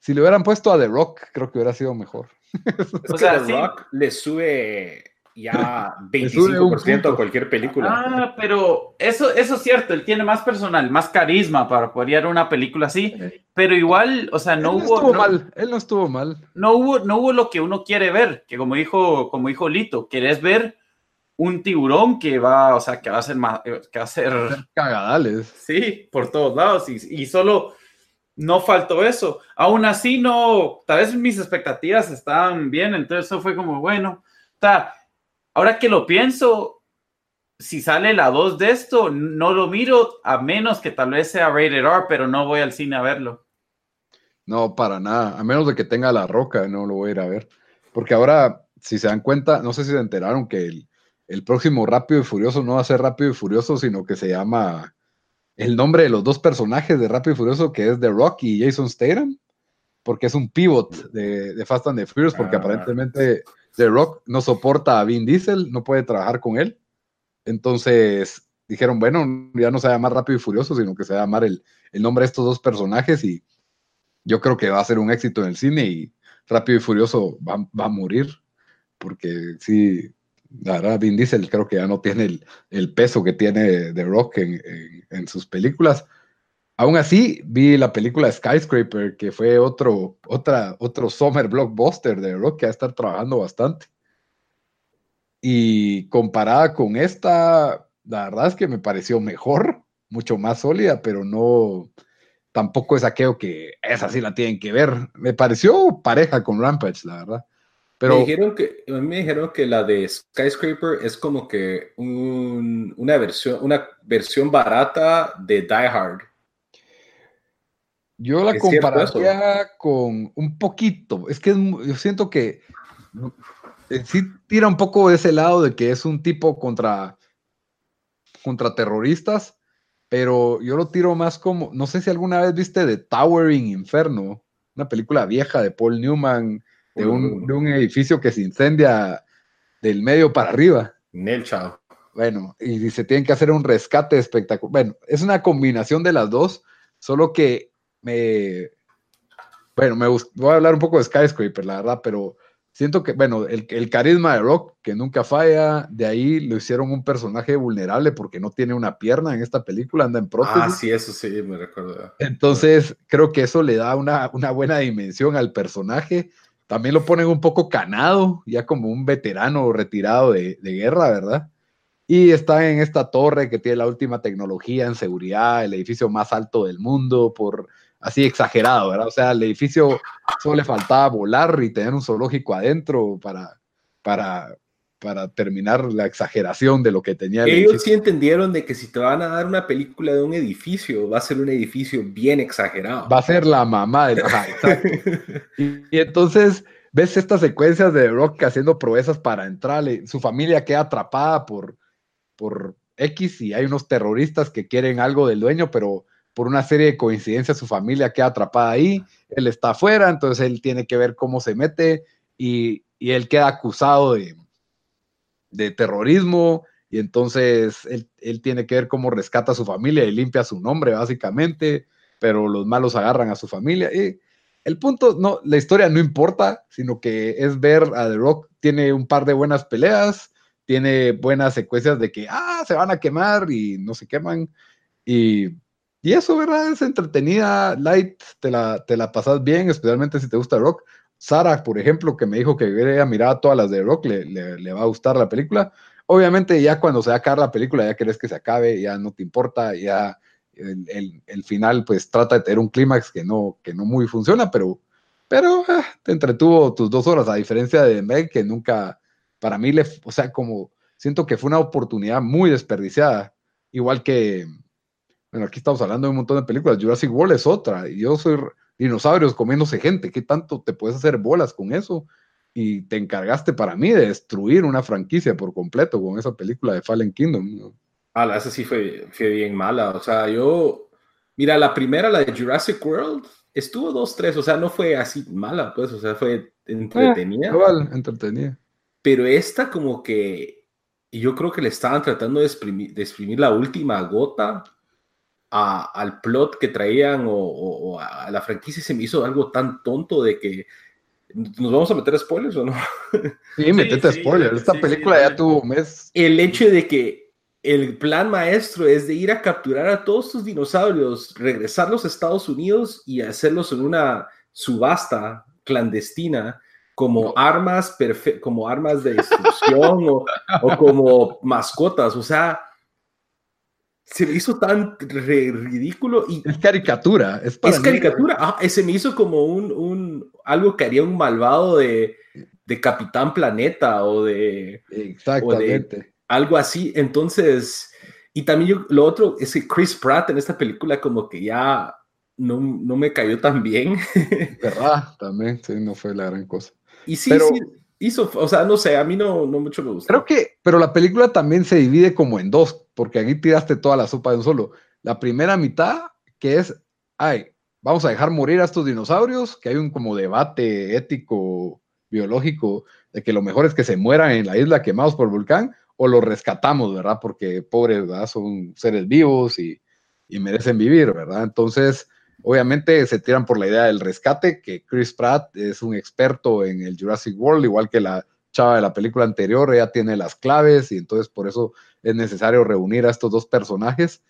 Si le hubieran puesto a The Rock, creo que hubiera sido mejor. [laughs] Es O sea, The sí. Rock le sube ya Le sube un 25% a punto. cualquier película. Ah, pero eso, eso es cierto, él tiene más personal, más carisma para poder ir a una película así, pero igual, o sea, no él no hubo, estuvo no, mal, él no estuvo mal. no hubo, no hubo lo que uno quiere ver, que como dijo, como dijo Lito, querés ver un tiburón que va, o sea, que va a ser más, que va a ser, Cagadales. sí, por todos lados, y, y solo no faltó eso. Aún así, no, tal vez mis expectativas estaban bien, entonces eso fue como, bueno, sea, ahora que lo pienso, si sale la 2 de esto, no lo miro a menos que tal vez sea rated R, pero no voy al cine a verlo. No, para nada. A menos de que tenga la roca, no lo voy a ir a ver. Porque ahora, si se dan cuenta, no sé si se enteraron que el, el próximo Rápido y Furioso no va a ser Rápido y Furioso, sino que se llama el nombre de los dos personajes de Rápido y Furioso, que es The Rock y Jason Statham, porque es un pivot de, de Fast and the Furious, porque Ah. aparentemente The Rock no soporta a Vin Diesel, no puede trabajar con él. Entonces dijeron, bueno, ya no se va a llamar Rápido y Furioso, sino que se va a llamar el, el nombre de estos dos personajes y yo creo que va a ser un éxito en el cine y Rápido y Furioso va, va a morir, porque sí, la verdad, Vin Diesel creo que ya no tiene el, el peso que tiene The Rock en, en- en sus películas. Aún así, vi la película Skyscraper, que fue otro, otra, otro summer blockbuster de Rock que va a estar trabajando bastante. Y comparada con esta, la verdad es que me pareció mejor, mucho más sólida, pero no, tampoco es aquello que esa sí la tienen que ver. Me pareció pareja con Rampage, la verdad. Pero me dijeron que, la de Skyscraper es como que un- una, versión, una versión barata de Die Hard. Yo la ¿Es cierto compararía con un poquito. Es que yo siento que eh, sí tira un poco de ese lado de que es un tipo contra, contra terroristas, pero yo lo tiro más como, no sé si alguna vez viste The Towering Inferno, una película vieja de Paul Newman, de un, de un edificio que se incendia del medio para arriba. Nel Chao. Bueno, y se tienen que hacer un rescate espectacular. Bueno, es una combinación de las dos, solo que me. Bueno, me voy a hablar un poco de Skyscraper, la verdad, pero siento que, bueno, el, el carisma de Rock, que nunca falla, de ahí lo hicieron un personaje vulnerable porque no tiene una pierna en esta película, anda en prótesis. Ah, sí, eso sí, me recuerdo. Entonces, creo que eso le da una, una buena dimensión al personaje. También lo ponen un poco canado, ya como un veterano retirado de, de guerra, ¿verdad? Y está en esta torre que tiene la última tecnología en seguridad, el edificio más alto del mundo, por así exagerado, ¿verdad? O sea, el edificio solo le faltaba volar y tener un zoológico adentro para, para, para terminar la exageración de lo que tenía el Ellos edificio. sí entendieron de que si te van a dar una película de un edificio, va a ser un edificio bien exagerado. Va a ser la mamá de exacto. [laughs] Y, y entonces ves estas secuencias de Rock haciendo proezas para entrarle. Su familia queda atrapada por, por X y hay unos terroristas que quieren algo del dueño, pero por una serie de coincidencias su familia queda atrapada ahí. Él está afuera, entonces él tiene que ver cómo se mete y, y él queda acusado de, de terrorismo. Y entonces él, él tiene que ver cómo rescata a su familia y limpia su nombre, básicamente pero los malos agarran a su familia. Y el punto, no, la historia no importa, sino que es ver a The Rock, tiene un par de buenas peleas, tiene buenas secuencias de que, ah, se van a quemar y no se queman. Y, y eso, ¿verdad? Es entretenida, light, te la, te la pasas bien, especialmente si te gusta Rock. Sara, por ejemplo, que me dijo que hubiera mirado todas las de Rock, le, le, le va a gustar la película. Obviamente ya cuando se va a acabar la película, ya querés que se acabe, ya no te importa, ya el, el, el, final pues trata de tener un clímax que no, que no muy funciona, pero, pero ah, te entretuvo tus dos horas, a diferencia de Meg, que nunca, para mí, le, o sea, como siento que fue una oportunidad muy desperdiciada. Igual que, bueno, aquí estamos hablando de un montón de películas, Jurassic World es otra, y yo soy dinosaurios comiéndose gente, ¿qué tanto te puedes hacer bolas con eso? Y te encargaste para mí de destruir una franquicia por completo con esa película de Fallen Kingdom. Ah, esa sí fue, fue bien mala, o sea, yo, mira, la primera, la de Jurassic World, estuvo dos, tres, o sea, no fue así mala, pues, o sea, fue entretenida. igual, entretenida. Pero esta como que yo creo que le estaban tratando de exprimir, la última gota al plot que traían o, a la franquicia se me hizo algo tan tonto de que ¿Nos vamos a meter spoilers o no? [laughs] Sí, metete spoilers. Esta película ya tuvo un mes. El hecho de que el plan maestro es de ir a capturar a todos estos dinosaurios, regresarlos a Estados Unidos y hacerlos en una subasta clandestina como armas como armas de destrucción o, como mascotas. O sea, se me hizo tan ridículo y es caricatura es, caricatura ah, se me hizo como un, algo que haría un malvado de, Capitán Planeta o de exactamente. algo así. Entonces y también lo otro es que Chris Pratt en esta película como que ya no, me cayó tan bien. [laughs] Verdad también sí no fue la gran cosa. Y sí sí hizo, o sea, no sé, a mí no, no mucho me gusta. Creo que, pero la película también se divide como en dos, porque aquí tiraste toda la sopa de un solo. La primera mitad, que es, ay, vamos a dejar morir a estos dinosaurios, que hay un como debate ético, biológico, de que lo mejor es que se mueran en la isla quemados por el volcán, o los rescatamos, ¿verdad? Porque pobres, ¿verdad? Son seres vivos y, y merecen vivir, ¿verdad? Entonces, Obviamente se tiran por la idea del rescate, que Chris Pratt es un experto en el Jurassic World, igual que la chava de la película anterior, ella tiene las claves y entonces por eso es necesario reunir a estos dos personajes.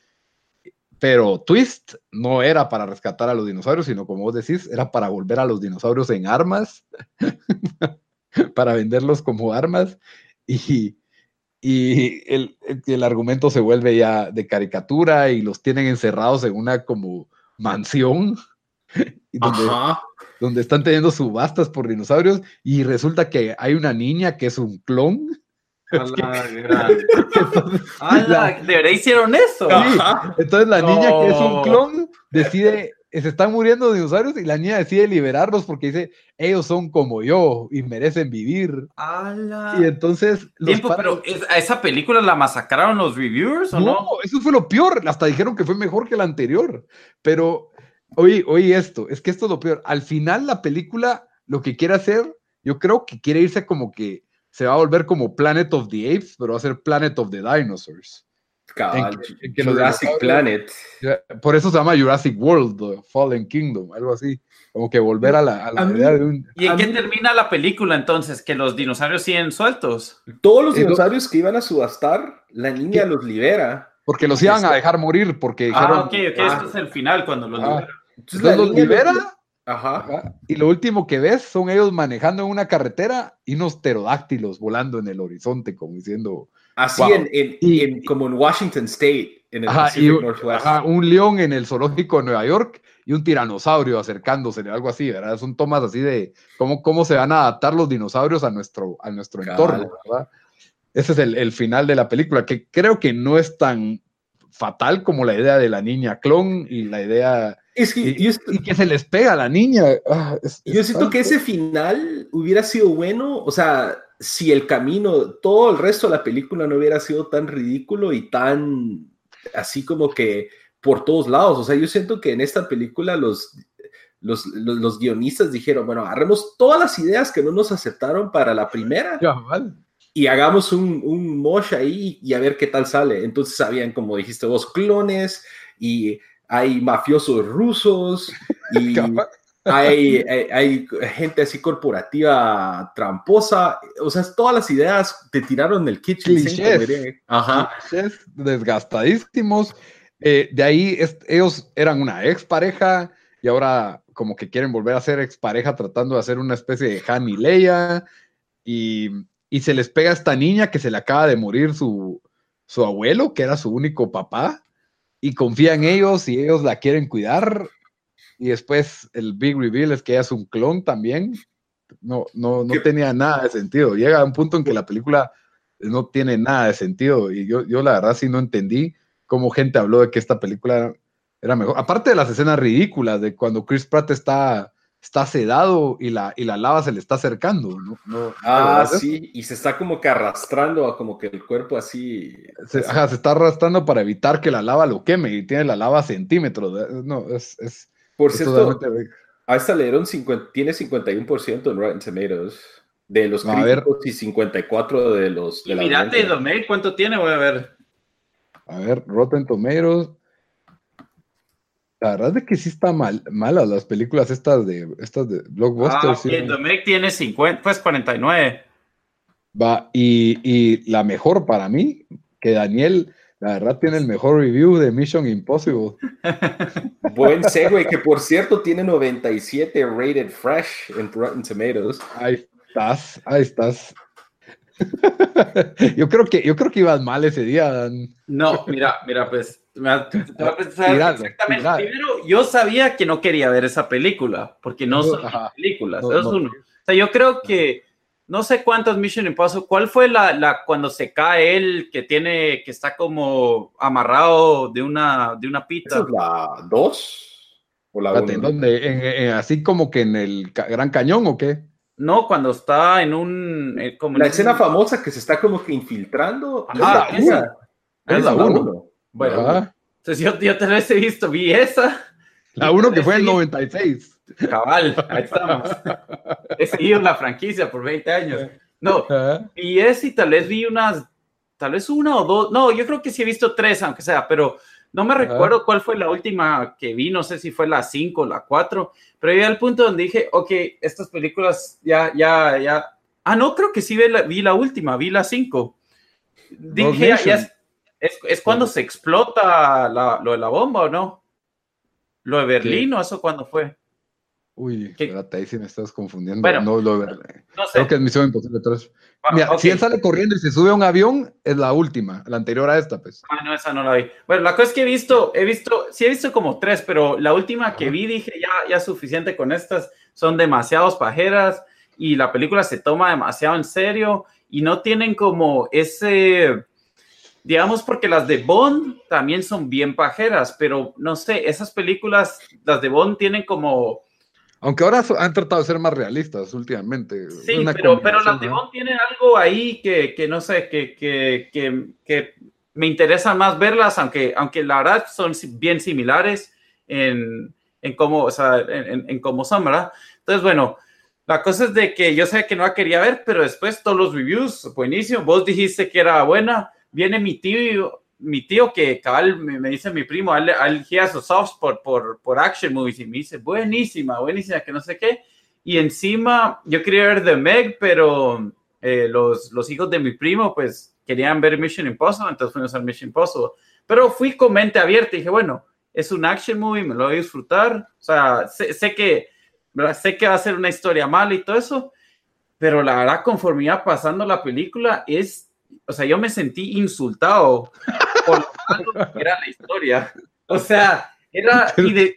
Pero Twist no era para rescatar a los dinosaurios, sino como vos decís, era para volver a los dinosaurios en armas, [laughs] para venderlos como armas y, y el, el, argumento se vuelve ya de caricatura y los tienen encerrados en una como mansión donde, están teniendo subastas por dinosaurios y resulta que hay una niña que es un clon. [laughs] ¿De verdad hicieron eso? Entonces la niña que es un clon decide, se están muriendo dinosaurios y la niña decide liberarlos porque dice, ellos son como yo y merecen vivir. Y entonces... pero ¿a esa película la masacraron los reviewers o no? No, eso fue lo peor. Hasta dijeron que fue mejor que la anterior. Pero, oye, oye esto, es que esto es lo peor. Al final la película lo que quiere hacer, yo creo que quiere irse como que se va a volver como Planet of the Apes, pero va a ser Planet of the Dinosaurs. Jurassic Planet. Por eso se llama Jurassic World, Fallen Kingdom, algo así. Como que volver a la, idea de un. ¿Y en qué termina la película entonces? ¿Que los dinosaurios siguen sueltos? Todos los dinosaurios que iban a subastar, la niña los libera. Porque los iban a dejar morir, porque ah, dijeron. Ah, ok, ok, esto es el final cuando los libera. Entonces, los libera. Ajá. Y lo último que ves son ellos manejando en una carretera y unos pterodáctilos volando en el horizonte, como diciendo. Así en, como en Washington State, en el Pacific Northwest. un león en el zoológico de Nueva York y un tiranosaurio acercándose, algo así, ¿verdad? Son tomas así de cómo, cómo se van a adaptar los dinosaurios a nuestro, a nuestro entorno, ¿verdad? Ese es el, final de la película, que creo que no es tan fatal como la idea de la niña clon y la idea... Es que, y, que se les pega a la niña. Ah, yo siento que ese final hubiera sido bueno, o sea, si el camino, todo el resto de la película no hubiera sido tan ridículo y tan así como que por todos lados. O sea, yo siento que en esta película los, los, guionistas dijeron, bueno, agarremos todas las ideas que no nos aceptaron para la primera y hagamos un, un mosh ahí y a ver qué tal sale. Entonces habían, como dijiste vos, clones y hay mafiosos rusos y [laughs] hay, hay, gente así corporativa tramposa, o sea, todas las ideas te tiraron del kitchen Ajá. desgastadísimos. Eh, de ahí ellos eran una expareja y ahora como que quieren volver a ser expareja tratando de hacer una especie de Han y Leia. Y, y se les pega a esta niña que se le acaba de morir su, su abuelo, que era su único papá, y confía en ellos y ellos la quieren cuidar y después el big reveal es que ella es un clon también. No, no, no tenía nada de sentido. Llega a un punto en que la película no tiene nada de sentido. Y yo, yo la verdad sí no entendí cómo gente habló de que esta película era mejor. Aparte de las escenas ridículas de cuando Chris Pratt está, está sedado y la, y la lava se le está acercando. ¿no? ah, sí, y se está como que arrastrando a como que el cuerpo así. Se, ajá, se está arrastrando para evitar que la lava lo queme y tiene la lava a centímetros. No, es. es Por cierto, a esta le dieron 50, tiene 51% en Rotten Tomatoes de los críticos a ver. y 54 de los. De y mirate, Domel, ¿cuánto tiene? Voy a ver. A ver, Rotten Tomatoes. La verdad es que sí está mal, malas las películas estas de estas de Blockbuster. Ah, sí. Domecq tiene 50, pues 49. Va, y, y, la mejor para mí, que Daniel, la verdad, tiene el mejor review de Mission Impossible. [laughs] Buen segue, que por cierto tiene 97 rated fresh en Rotten Tomatoes. Ahí estás, ahí estás. [laughs] yo creo que yo creo que ibas mal ese día, Dan. No, mira, mira, pues exactamente. Primero, yo sabía que no quería ver esa película, porque no son películas. es uno. O sea, yo creo que no sé cuántas Mission Impossible. ¿Cuál fue la, la, cuando se cae él que tiene que está como amarrado de una de una pita? ¿Es la 2 o la ¿En, así como que en el Gran Cañón o qué? No, cuando está en un eh, como la escena famosa que se está como que infiltrando. Ah, esa. Es la 1. Bueno, entonces yo, yo tal vez he visto, vi esa. La uno que fue en 96. Cabal, ahí [laughs] estamos. He seguido la franquicia por 20 años. No, y es y tal vez vi unas, tal vez una o dos, no, yo creo que sí he visto tres, aunque sea, pero no me recuerdo cuál fue la última que vi, no sé si fue la 5 o la 4, pero llegué al punto donde dije, ok, estas películas ya, ya, ya, ah, no, creo que sí vi la, vi la última, vi la 5. Dije, ya, ya, ¿Es, es cuando se explota la, lo de la bomba o no? ¿Lo de Berlín o eso cuándo fue? Uy, espérate, ahí sí me estás confundiendo. Bueno, no, lo. No sé. Creo que es Misión Imposible 3. Mira, si él sale corriendo y se sube a un avión, es la última, la anterior a esta, pues. Ah, no, esa no la vi. Bueno, la cosa es que he visto, he visto, sí he visto como tres, pero la última que vi dije, ya, ya suficiente con estas, son demasiados pajeras y la película se toma demasiado en serio y no tienen como ese digamos porque las de Bond también son bien pajeras, pero no sé, esas películas, las de Bond tienen como... Aunque ahora han tratado de ser más realistas últimamente. Sí, pero, pero las de Bond tienen algo ahí que, que no sé, que, que, que, me interesa más verlas, aunque, aunque la verdad son bien similares en, en cómo, o sea, en, en cómo son, ¿verdad? Entonces, bueno, la cosa es de que yo sé que no la quería ver, pero después todos los reviews, buenísimo, vos dijiste que era buena, viene mi tío, mi tío que cabal me, dice mi primo, al he has a soft por, por action movies y me dice, buenísima, buenísima, que no sé qué. Y encima yo quería ver The Meg, pero eh, los, los hijos de mi primo pues querían ver Mission Impossible, entonces fuimos al Mission Impossible. Pero fui con mente abierta y dije, bueno, es un action movie, me lo voy a disfrutar. O sea, sé, sé que, sé que va a ser una historia mala y todo eso, pero la verdad, conforme iba pasando la película, es o sea, yo me sentí insultado por era la historia. O sea, era, y,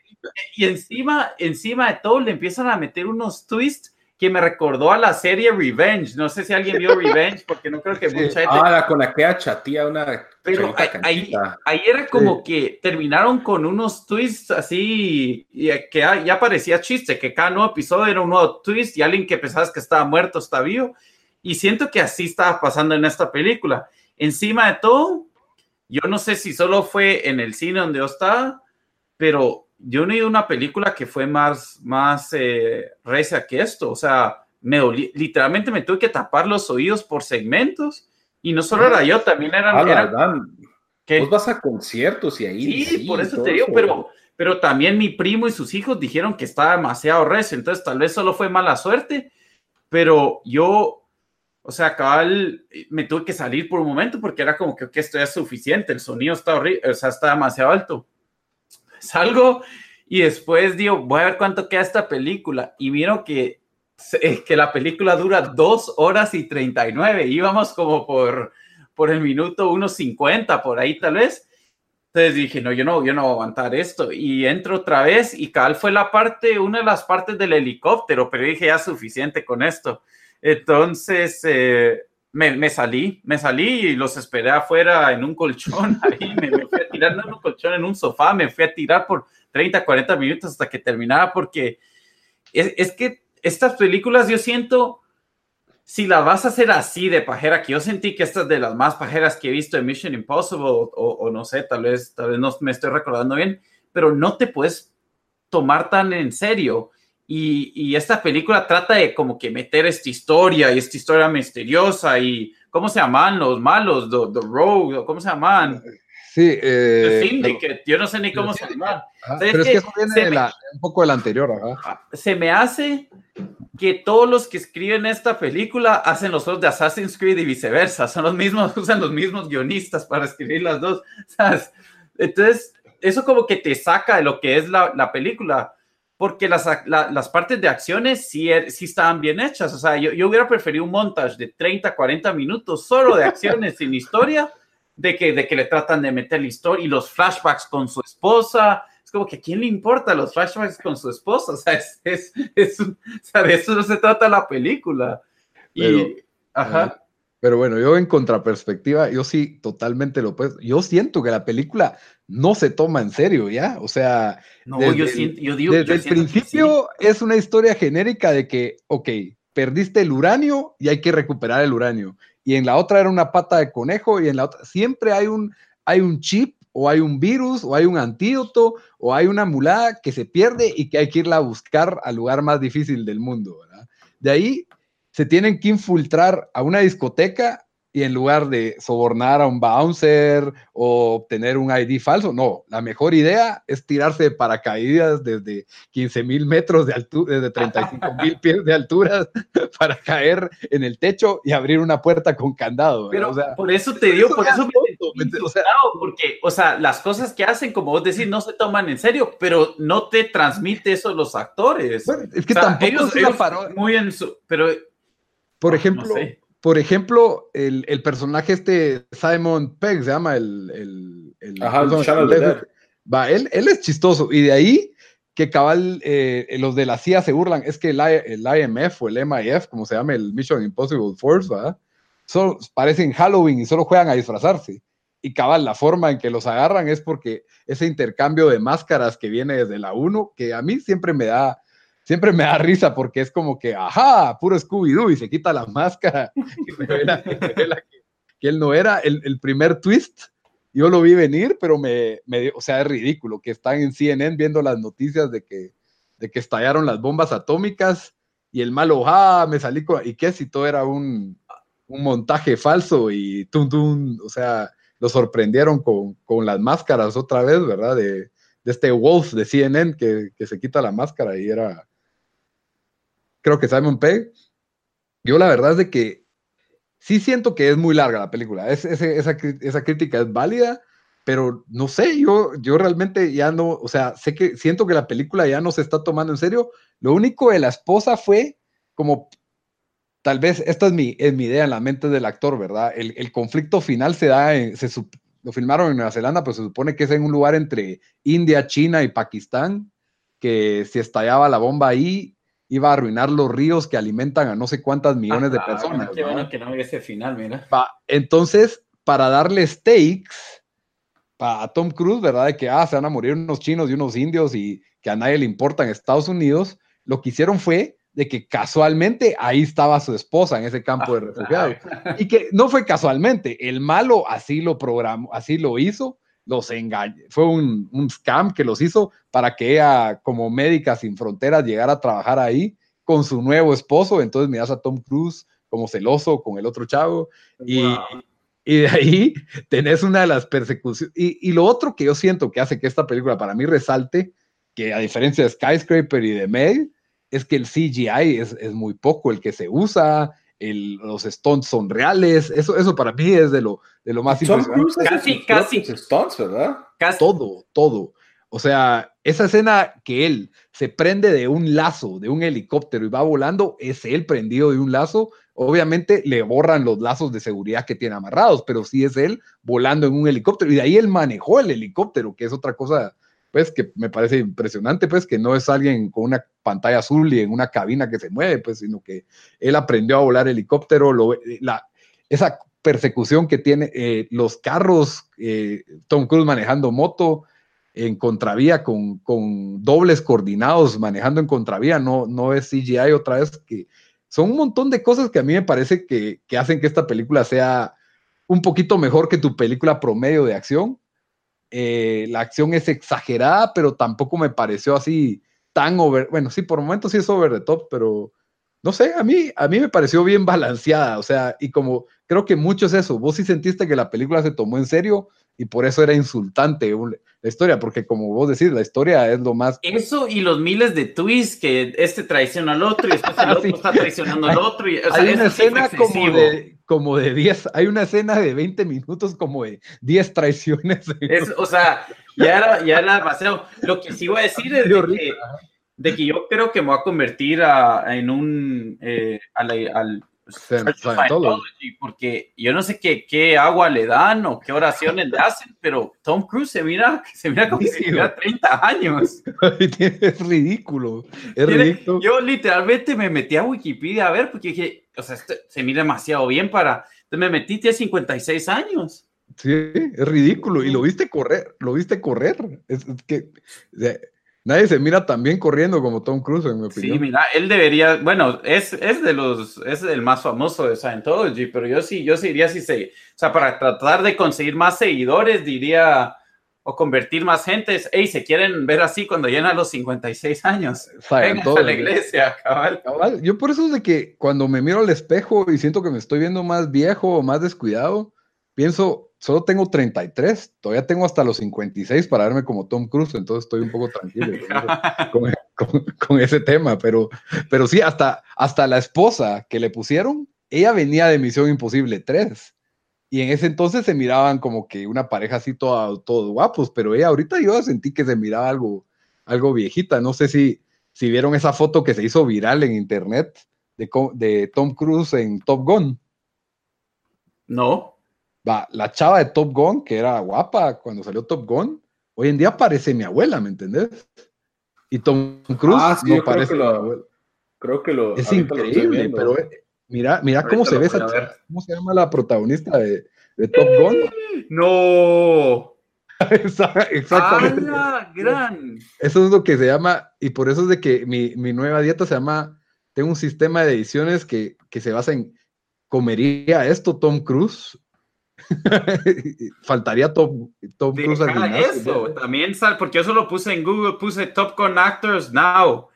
y encima, encima de todo le empiezan a meter unos twists que me recordó a la serie Revenge. No sé si alguien vio Revenge, porque no creo que mucha gente. Ah, con la que chatía una. Pero ahí, ahí, era como que terminaron con unos twists así, que ya, parecía chiste, que cada nuevo episodio era un nuevo twist y alguien que pensabas que estaba muerto está vivo. Y siento que así estaba pasando en esta película. Encima de todo, yo no sé si solo fue en el cine donde yo estaba, pero yo no he ido a una película que fue más, más eh, recia que esto. O sea, me literalmente me tuve que tapar los oídos por segmentos. Y no solo era yo, también eran... eran Vos vas a conciertos y ahí... Sí, por eso te digo, pero, pero también mi primo y sus hijos dijeron que estaba demasiado recio. Entonces tal vez solo fue mala suerte. Pero yo o sea, cabal, me tuve que salir por un momento porque era como que, esto ya es suficiente, el sonido está horrible, o sea, está demasiado alto. Salgo y después digo, voy a ver cuánto queda esta película y miro que, que la película dura dos horas y 39, íbamos como por, por el minuto 1.50, por ahí tal vez. Entonces dije, no, yo no, yo no voy a aguantar esto. Y entro otra vez y cabal fue la parte, una de las partes del helicóptero, pero dije, ya suficiente con esto. Entonces, eh, me, salí, me salí y los esperé afuera en un colchón, [laughs] ahí me, fui a tirar, en un colchón, en un sofá, me fui a tirar por 30, 40 minutos hasta que terminara, porque es, es que estas películas yo siento, si las vas a hacer así de pajera, que yo sentí que esta es de las más pajeras que he visto en Mission Impossible, o, o, no sé, tal vez, tal vez no me estoy recordando bien, pero no te puedes tomar tan en serio. Y, y, esta película trata de como que meter esta historia y esta historia misteriosa y ¿cómo se llaman los malos? The, the Rogue, ¿cómo se llaman? Sí, eh, The yo no sé ni cómo se llaman. pero es que, eso viene de un poco de la anterior, ah, Se me hace que todos los que escriben esta película hacen los otros de Assassin's Creed y viceversa, son los mismos, [laughs] usan los mismos guionistas para escribir las dos, [laughs] ¿sabes? Entonces, eso como que te saca de lo que es la, la película porque las, las partes de acciones sí, er, sí estaban bien hechas. O sea, yo, yo, hubiera preferido un montage de 30, 40 minutos solo de acciones sin historia, de que, de que le tratan de meter la historia y los flashbacks con su esposa. Es como que a quién le importa los flashbacks con su esposa. O sea, es, es, es o sea de eso no se trata la película. Y, ajá. Pero bueno, yo en contraperspectiva, yo sí totalmente lo puedo. Yo siento que la película no se toma en serio, ¿ya? O sea, no, yo, siento, yo digo, desde el principio es una historia genérica de que, ok, perdiste el uranio y hay que recuperar el uranio. Y en la otra era una pata de conejo y en la otra siempre hay un, hay un chip o hay un virus o hay un antídoto o hay una mulada que se pierde y que hay que irla a buscar al lugar más difícil del mundo, ¿verdad? De ahí se tienen que infiltrar a una discoteca y en lugar de sobornar a un bouncer o obtener un ID falso, no, la mejor idea es tirarse de paracaídas desde 15 mil metros de altura, desde 35 [laughs] mil pies de altura [laughs] para caer en el techo y abrir una puerta con candado. Pero por eso te digo, por eso me, o sea, porque, o sea, las cosas que hacen, como vos decís, no se toman en serio, pero no te transmite eso los actores. es que tampoco ellos, ellos muy en su, pero por ejemplo, por ejemplo, el, el, personaje este, Simon Pegg, se llama el... el, el va, él, él, es chistoso. Y de ahí que cabal, eh, los de la CIA se burlan, es que el, el, IMF o el MIF, como se llama el Mission Impossible Force, ¿va? Solo, parecen Halloween y solo juegan a disfrazarse. Y cabal, la forma en que los agarran es porque ese intercambio de máscaras que viene desde la 1, que a mí siempre me da siempre me da risa porque es como que, ajá, puro Scooby-Doo y se quita la máscara [laughs] que, él no era el, el, primer twist. Yo lo vi venir, pero me, me, o sea, es ridículo que están en CNN viendo las noticias de que, de que estallaron las bombas atómicas y el malo, ah, me salí con, y que si todo era un, un montaje falso y tum, o sea, lo sorprendieron con, con las máscaras otra vez, ¿verdad? De, de este Wolf de CNN que, que, se quita la máscara y era, creo que Simon Pegg. Yo la verdad es de que sí siento que es muy larga la película. esa, esa, crítica es válida, pero no sé, yo, yo realmente ya no, o sea, sé que siento que la película ya no se está tomando en serio. Lo único de la esposa fue como, tal vez, esta es mi, es mi idea en la mente del actor, ¿verdad? El, el conflicto final se da, en, se, lo filmaron en Nueva Zelanda, pero se supone que es en un lugar entre India, China y Pakistán, que si estallaba la bomba ahí, iba a arruinar los ríos que alimentan a no sé cuántas millones de personas. qué bueno que no ese final, mira. entonces, para darle stakes a Tom Cruise, ¿verdad? De que ah, se van a morir unos chinos y unos indios y que a nadie le importan Estados Unidos, lo que hicieron fue de que casualmente ahí estaba su esposa en ese campo de refugiados. Y que no fue casualmente, el malo así lo programó, así lo hizo los engañó, fue un, un, scam que los hizo para que ella, como médica sin fronteras, llegara a trabajar ahí con su nuevo esposo. Entonces miras a Tom Cruise como celoso con el otro chavo. Y, y, de ahí [laughs] tenés una de las persecuciones. Y, y, lo otro que yo siento que hace que esta película para mí resalte, que a diferencia de Skyscraper y de Meg, es que el CGI es, es muy poco el que se usa los stunts son reales. Eso, eso para mí es de lo, de lo más impresionante. Casi, casi. Stunts, ¿verdad? Todo, todo. O sea, esa escena que él se prende de un lazo, de un helicóptero y va volando, es él prendido de un lazo. Obviamente le borran los lazos de seguridad que tiene amarrados, pero sí es él volando en un helicóptero. Y de ahí él manejó el helicóptero, que es otra cosa pues que me parece impresionante, pues que no es alguien con una pantalla azul y en una cabina que se mueve, pues, sino que él aprendió a volar helicóptero, lo, la, esa persecución que tiene eh, los carros, eh, Tom Cruise manejando moto en contravía con, con, dobles coordinados, manejando en contravía, no, no es CGI otra vez, que son un montón de cosas que a mí me parece que, que hacen que esta película sea un poquito mejor que tu película promedio de acción. Eh, la acción es exagerada, pero tampoco me pareció así tan over. Bueno, sí, por momentos sí es over the top, pero no sé, a mí, a mí me pareció bien balanceada. O sea, y como creo que mucho es eso. Vos sí sentiste que la película se tomó en serio y por eso era insultante la historia, porque como vos decís, la historia es lo más... Eso y los miles de twists que este traiciona al otro y después el [laughs] otro está traicionando al otro. Y, hay una escena como de, como de 10, hay una escena de 20 minutos como de 10 traiciones. o sea, ya era, ya era demasiado. Lo que sí voy a decir es de que, de que, yo creo que me voy a convertir a, en un... Eh, al porque yo no sé qué, qué, agua le dan o qué oraciones le hacen, pero Tom Cruise se mira, [laughs] se mira como si tuviera 30 años. [laughs] es ridículo, es ridículo. Yo literalmente me metí a Wikipedia a ver porque dije, o sea, se mira demasiado bien para... Entonces me metí, tiene 56 años. Sí, es ridículo. Y lo viste correr, lo viste correr. Es, que Nadie se mira tan bien corriendo como Tom Cruise, en mi opinión. Sí, mira, él debería, bueno, es, es de los, es el más famoso de Scientology, pero yo sí, yo sí diría si se, o sea, para tratar de conseguir más seguidores, diría, o convertir más gente, hey, se quieren ver así cuando llenan los 56 años. Vengan a la iglesia, cabal. cabal. Yo por eso es de que cuando me miro al espejo y siento que me estoy viendo más viejo o más descuidado, pienso, solo tengo 33, todavía tengo hasta los 56 para verme como Tom Cruise, entonces estoy un poco tranquilo [laughs] con, ese tema, pero, pero sí, hasta, hasta la esposa que le pusieron, ella venía de Misión Imposible 3. Y en ese entonces se miraban como que una pareja así todos todo guapos, pero ella ahorita yo sentí que se miraba algo, algo viejita. No sé si, si vieron esa foto que se hizo viral en internet de, de Tom Cruise en Top Gun. No. Va, la chava de Top Gun, que era guapa cuando salió Top Gun, hoy en día parece mi abuela, ¿me entendés? Y Tom Cruise ah, no parece creo que, lo, creo que lo, es increíble, pero eh, mira, mira cómo se ve esa chava, cómo se llama la protagonista de, de Top Gun. No. [laughs] Exactamente. ¡Ah, gran! Eso es lo que se llama, y por eso es de que mi, mi nueva dieta se llama, tengo un sistema de ediciones que, que se basa en, ¿comería esto Tom Cruise? [laughs] Faltaría Tom, Tom Cruise Eso, también sal, porque yo solo puse en Google, puse Top Gun Actors Now.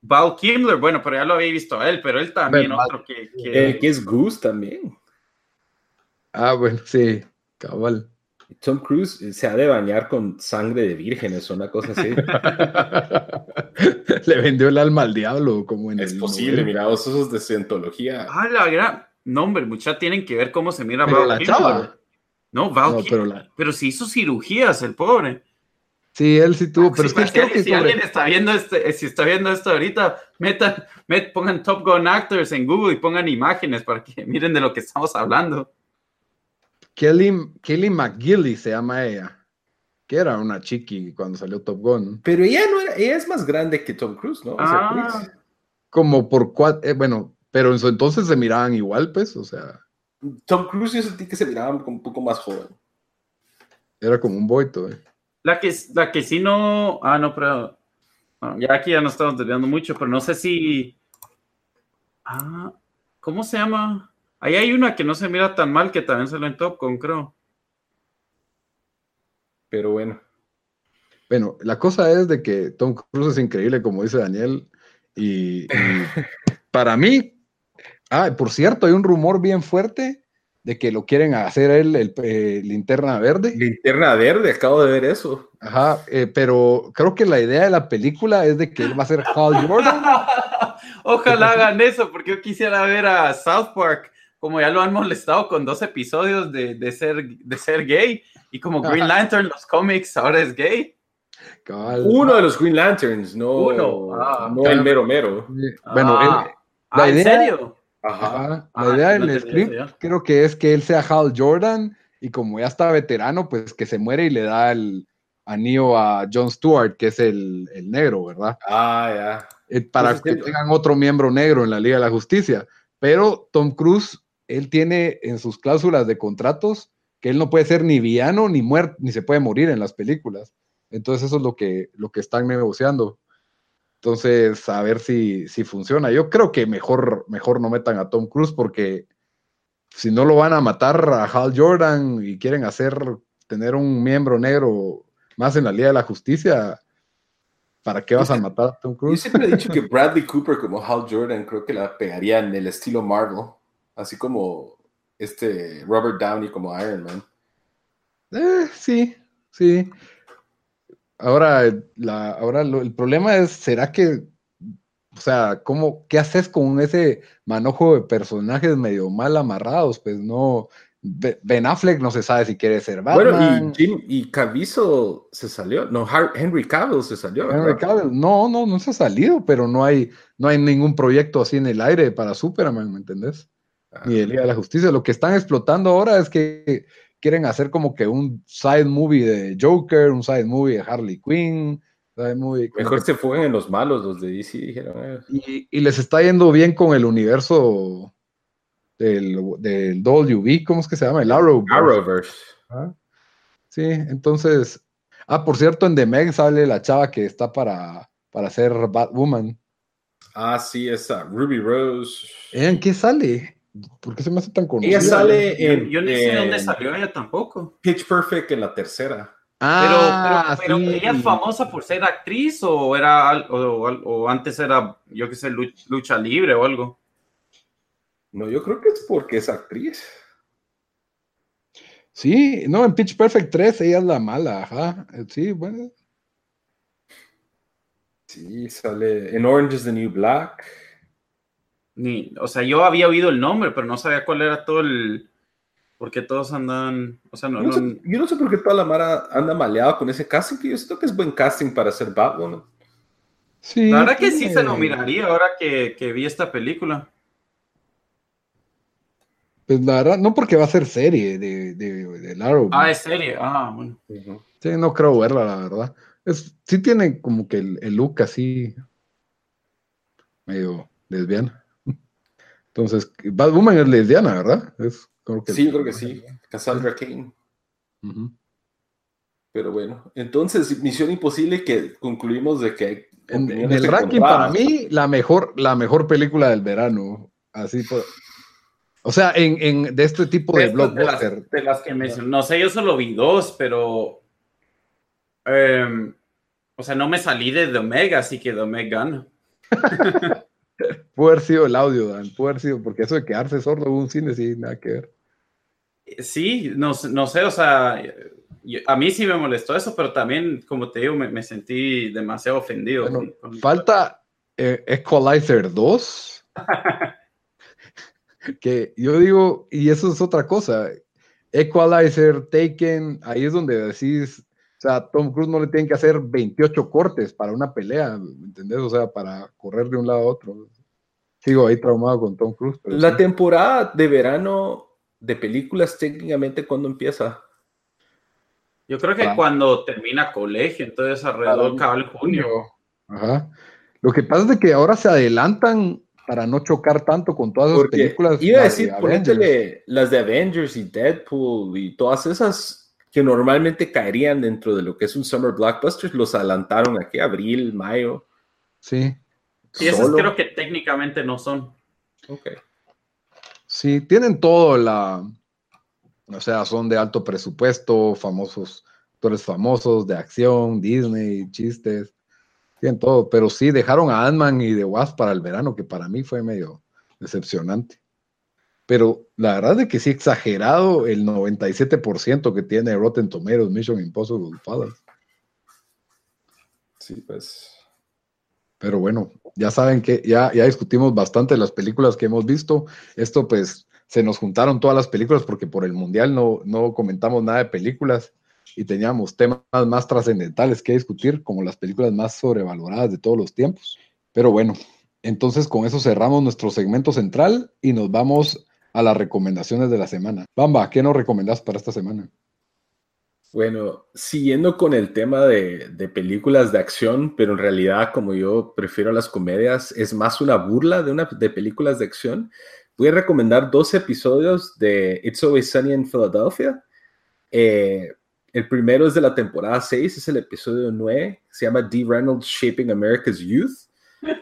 Val Kimler, bueno, pero ya lo había visto a él, pero él también otro que, que... es Goose también. Ah, bueno, sí, cabal. Tom Cruise se ha de bañar con sangre de vírgenes, una cosa así. [laughs] Le vendió el alma al diablo, como en Es posible, mira, esos de cientología. Ah, la gran. No, hombre, muchachos tienen que ver cómo se mira pero la chava. No, Val pero, pero sí hizo cirugías, el pobre. Sí, él sí tuvo, pero es que, si alguien está viendo este, si está viendo esto ahorita, metan, met, pongan Top Gun Actors en Google y pongan imágenes para que [laughs] miren de lo que estamos hablando. Kelly, Kelly McGilly se llama ella, que era una chiqui cuando salió Top Gun. Pero ella no era, ella es más grande que Tom Cruise, ¿no? Ah. como por cuatro, eh, bueno, pero en su entonces se miraban igual, pues, o sea. Tom Cruise yo sentí que se miraban como un poco más joven. Era como un boito, eh. La que, la que sí no. Ah, no, pero. Ya aquí ya no estamos desviando mucho, pero no sé si. Ah, ¿cómo se llama? Ahí hay una que no se mira tan mal que también se lo en Top con, creo. Pero bueno. Bueno, la cosa es de que Tom Cruise es increíble, como dice Daniel, y [laughs] para mí Ah, por cierto, hay un rumor bien fuerte de que lo quieren hacer él, el, eh, linterna verde. Linterna verde, acabo de ver eso. Ajá, eh, pero creo que la idea de la película es de que él va a ser Hal Jordan. [laughs] Ojalá hagan eso, porque yo quisiera ver a South Park, como ya lo han molestado con dos episodios de, ser, de ser gay, y como Green Lantern, los cómics, ahora es gay. Uno de los Green Lanterns, no, Uno. Ah, no el mero mero. Bueno, ah. la ah, ¿en serio? La ah, idea del script creo que es que él sea Hal Jordan y como ya está veterano, pues que se muere y le da el anillo a John Stewart, que es el, negro, ¿verdad? Ah, ya. Eh, para que tengan otro miembro negro en la Liga de la Justicia. Pero Tom Cruise él tiene en sus cláusulas de contratos que él no puede ser ni villano ni muerto, ni se puede morir en las películas. Entonces eso es lo que, lo que están negociando. Entonces, a ver si, si funciona. Yo creo que mejor, mejor no metan a Tom Cruise porque si no lo van a matar a Hal Jordan y quieren hacer, tener un miembro negro más en la Liga de la Justicia, ¿para qué vas a matar a Tom Cruise? Yo siempre he dicho que [laughs] Bradley Cooper como Hal Jordan creo que la pegaría en el estilo Marvel, así como este Robert Downey como Iron Man. Eh, sí, sí. Ahora, la, ahora el problema es, ¿será que, o sea, ¿cómo, qué haces con ese manojo de personajes medio mal amarrados? Pues no, Ben Affleck no se sabe si quiere ser Batman. Bueno, y, Jim, y Caviezel se salió, no, Henry Cavill se salió. Henry Cavill, no, no, no se ha salido, pero no hay, no hay ningún proyecto así en el aire para Superman, ¿me entendés? Ni el Día de la Justicia. Lo que están explotando ahora es que quieren hacer como que un side movie de Joker, un side movie de Harley Quinn. Mejor se fueron en los malos, los de DC, dijeron. Eh". Y, les está yendo bien con el universo del, del WB, ¿cómo es que se llama? El Arrowverse. Arrowverse. Sí, entonces. Ah, por cierto, en The Meg sale la chava que está para, para ser Batwoman. Ah, sí, esa, Ruby Rose. ¿En qué sale? ¿Por qué se me hace tan conocida? Ella sale en. Yo, no sé dónde salió ella tampoco. Pitch Perfect en la tercera. Ah, pero, pero, ella es famosa por ser actriz o era o, antes era, yo qué sé, lucha libre o algo. No, yo creo que es porque es actriz. Sí, no, en Pitch Perfect 3 ella es la mala, ajá. Sí, bueno. Sí, sale en Orange is the New Black. Ni, o sea, yo había oído el nombre, pero no sabía cuál era todo el. Porque todos andan. O sea, no, yo, no sé, por qué toda la Mara anda maleada con ese casting, que yo siento que es buen casting para ser Batwoman. Sí. La verdad que sí se lo miraría ahora que, que vi esta película. Pues la verdad, no porque va a ser serie de, de, de Ah, es serie. Ah, bueno. Sí, no creo verla, la verdad. Es, sí tiene como que el, el look así medio lesbiana. Entonces, Batwoman es lesbiana, ¿verdad? Es, creo que sí, creo que sí. Cassandra Kane. Pero bueno, entonces, Misión Imposible que concluimos de que... En, el ranking, para mí, la mejor, la mejor película del verano. Así por... O sea, en, en, de este tipo de blockbuster. De las, que mencioné. No sé, yo solo vi dos, pero... Em, o sea, no me salí de The Omega, así que The Omega gana. [laughs] Puede haber sido el audio, Dan. Puede haber sido, porque eso de quedarse sordo en un cine, sí, nada que ver. Sí, no, no sé, o sea, a mí sí me molestó eso, pero también, como te digo, me, sentí demasiado ofendido. falta eh, Equalizer 2. [laughs] que yo digo, y eso es otra cosa. Equalizer, Taken, ahí es donde decís, o sea, Tom Cruise no le tienen que hacer 28 cortes para una pelea, ¿me entendés? O sea, para correr de un lado a otro. Sigo ahí traumado con Tom Cruise. la temporada de verano de películas, técnicamente, ¿cuándo empieza? Yo creo que ah. cuando termina colegio, entonces alrededor de junio. Ajá. Lo que pasa es que ahora se adelantan para no chocar tanto con todas las películas. Iba a decir, ponétele las de Avengers y Deadpool y todas esas que normalmente caerían dentro de lo que es un Summer Blockbuster, los adelantaron aquí, abril, mayo. Sí. Y esos creo que técnicamente no son. Ok. Sí, tienen todo la. O sea, son de alto presupuesto, famosos, actores famosos, de acción, Disney, chistes. Tienen todo, pero sí dejaron a Ant-Man y The Wasp para el verano, que para mí fue medio decepcionante pero la verdad es que sí exagerado el 97% que tiene Rotten Tomatoes Mission Impossible Fallout. Sí, pues. Pero bueno, ya saben que ya, ya discutimos bastante las películas que hemos visto. Esto pues se nos juntaron todas las películas porque por el Mundial no, no comentamos nada de películas y teníamos temas más trascendentales que discutir, como las películas más sobrevaloradas de todos los tiempos. Pero bueno, entonces con eso cerramos nuestro segmento central y nos vamos a las recomendaciones de la semana. Bamba, ¿qué nos recomendás para esta semana? Bueno, siguiendo con el tema de, películas de acción, pero en realidad como yo prefiero las comedias, es más una burla de, una, de películas de acción. voy a recomendar dos episodios de It's Always Sunny in Philadelphia. Eh, el primero es de la temporada 6, es el episodio 9, se llama D. Reynolds Shaping America's Youth,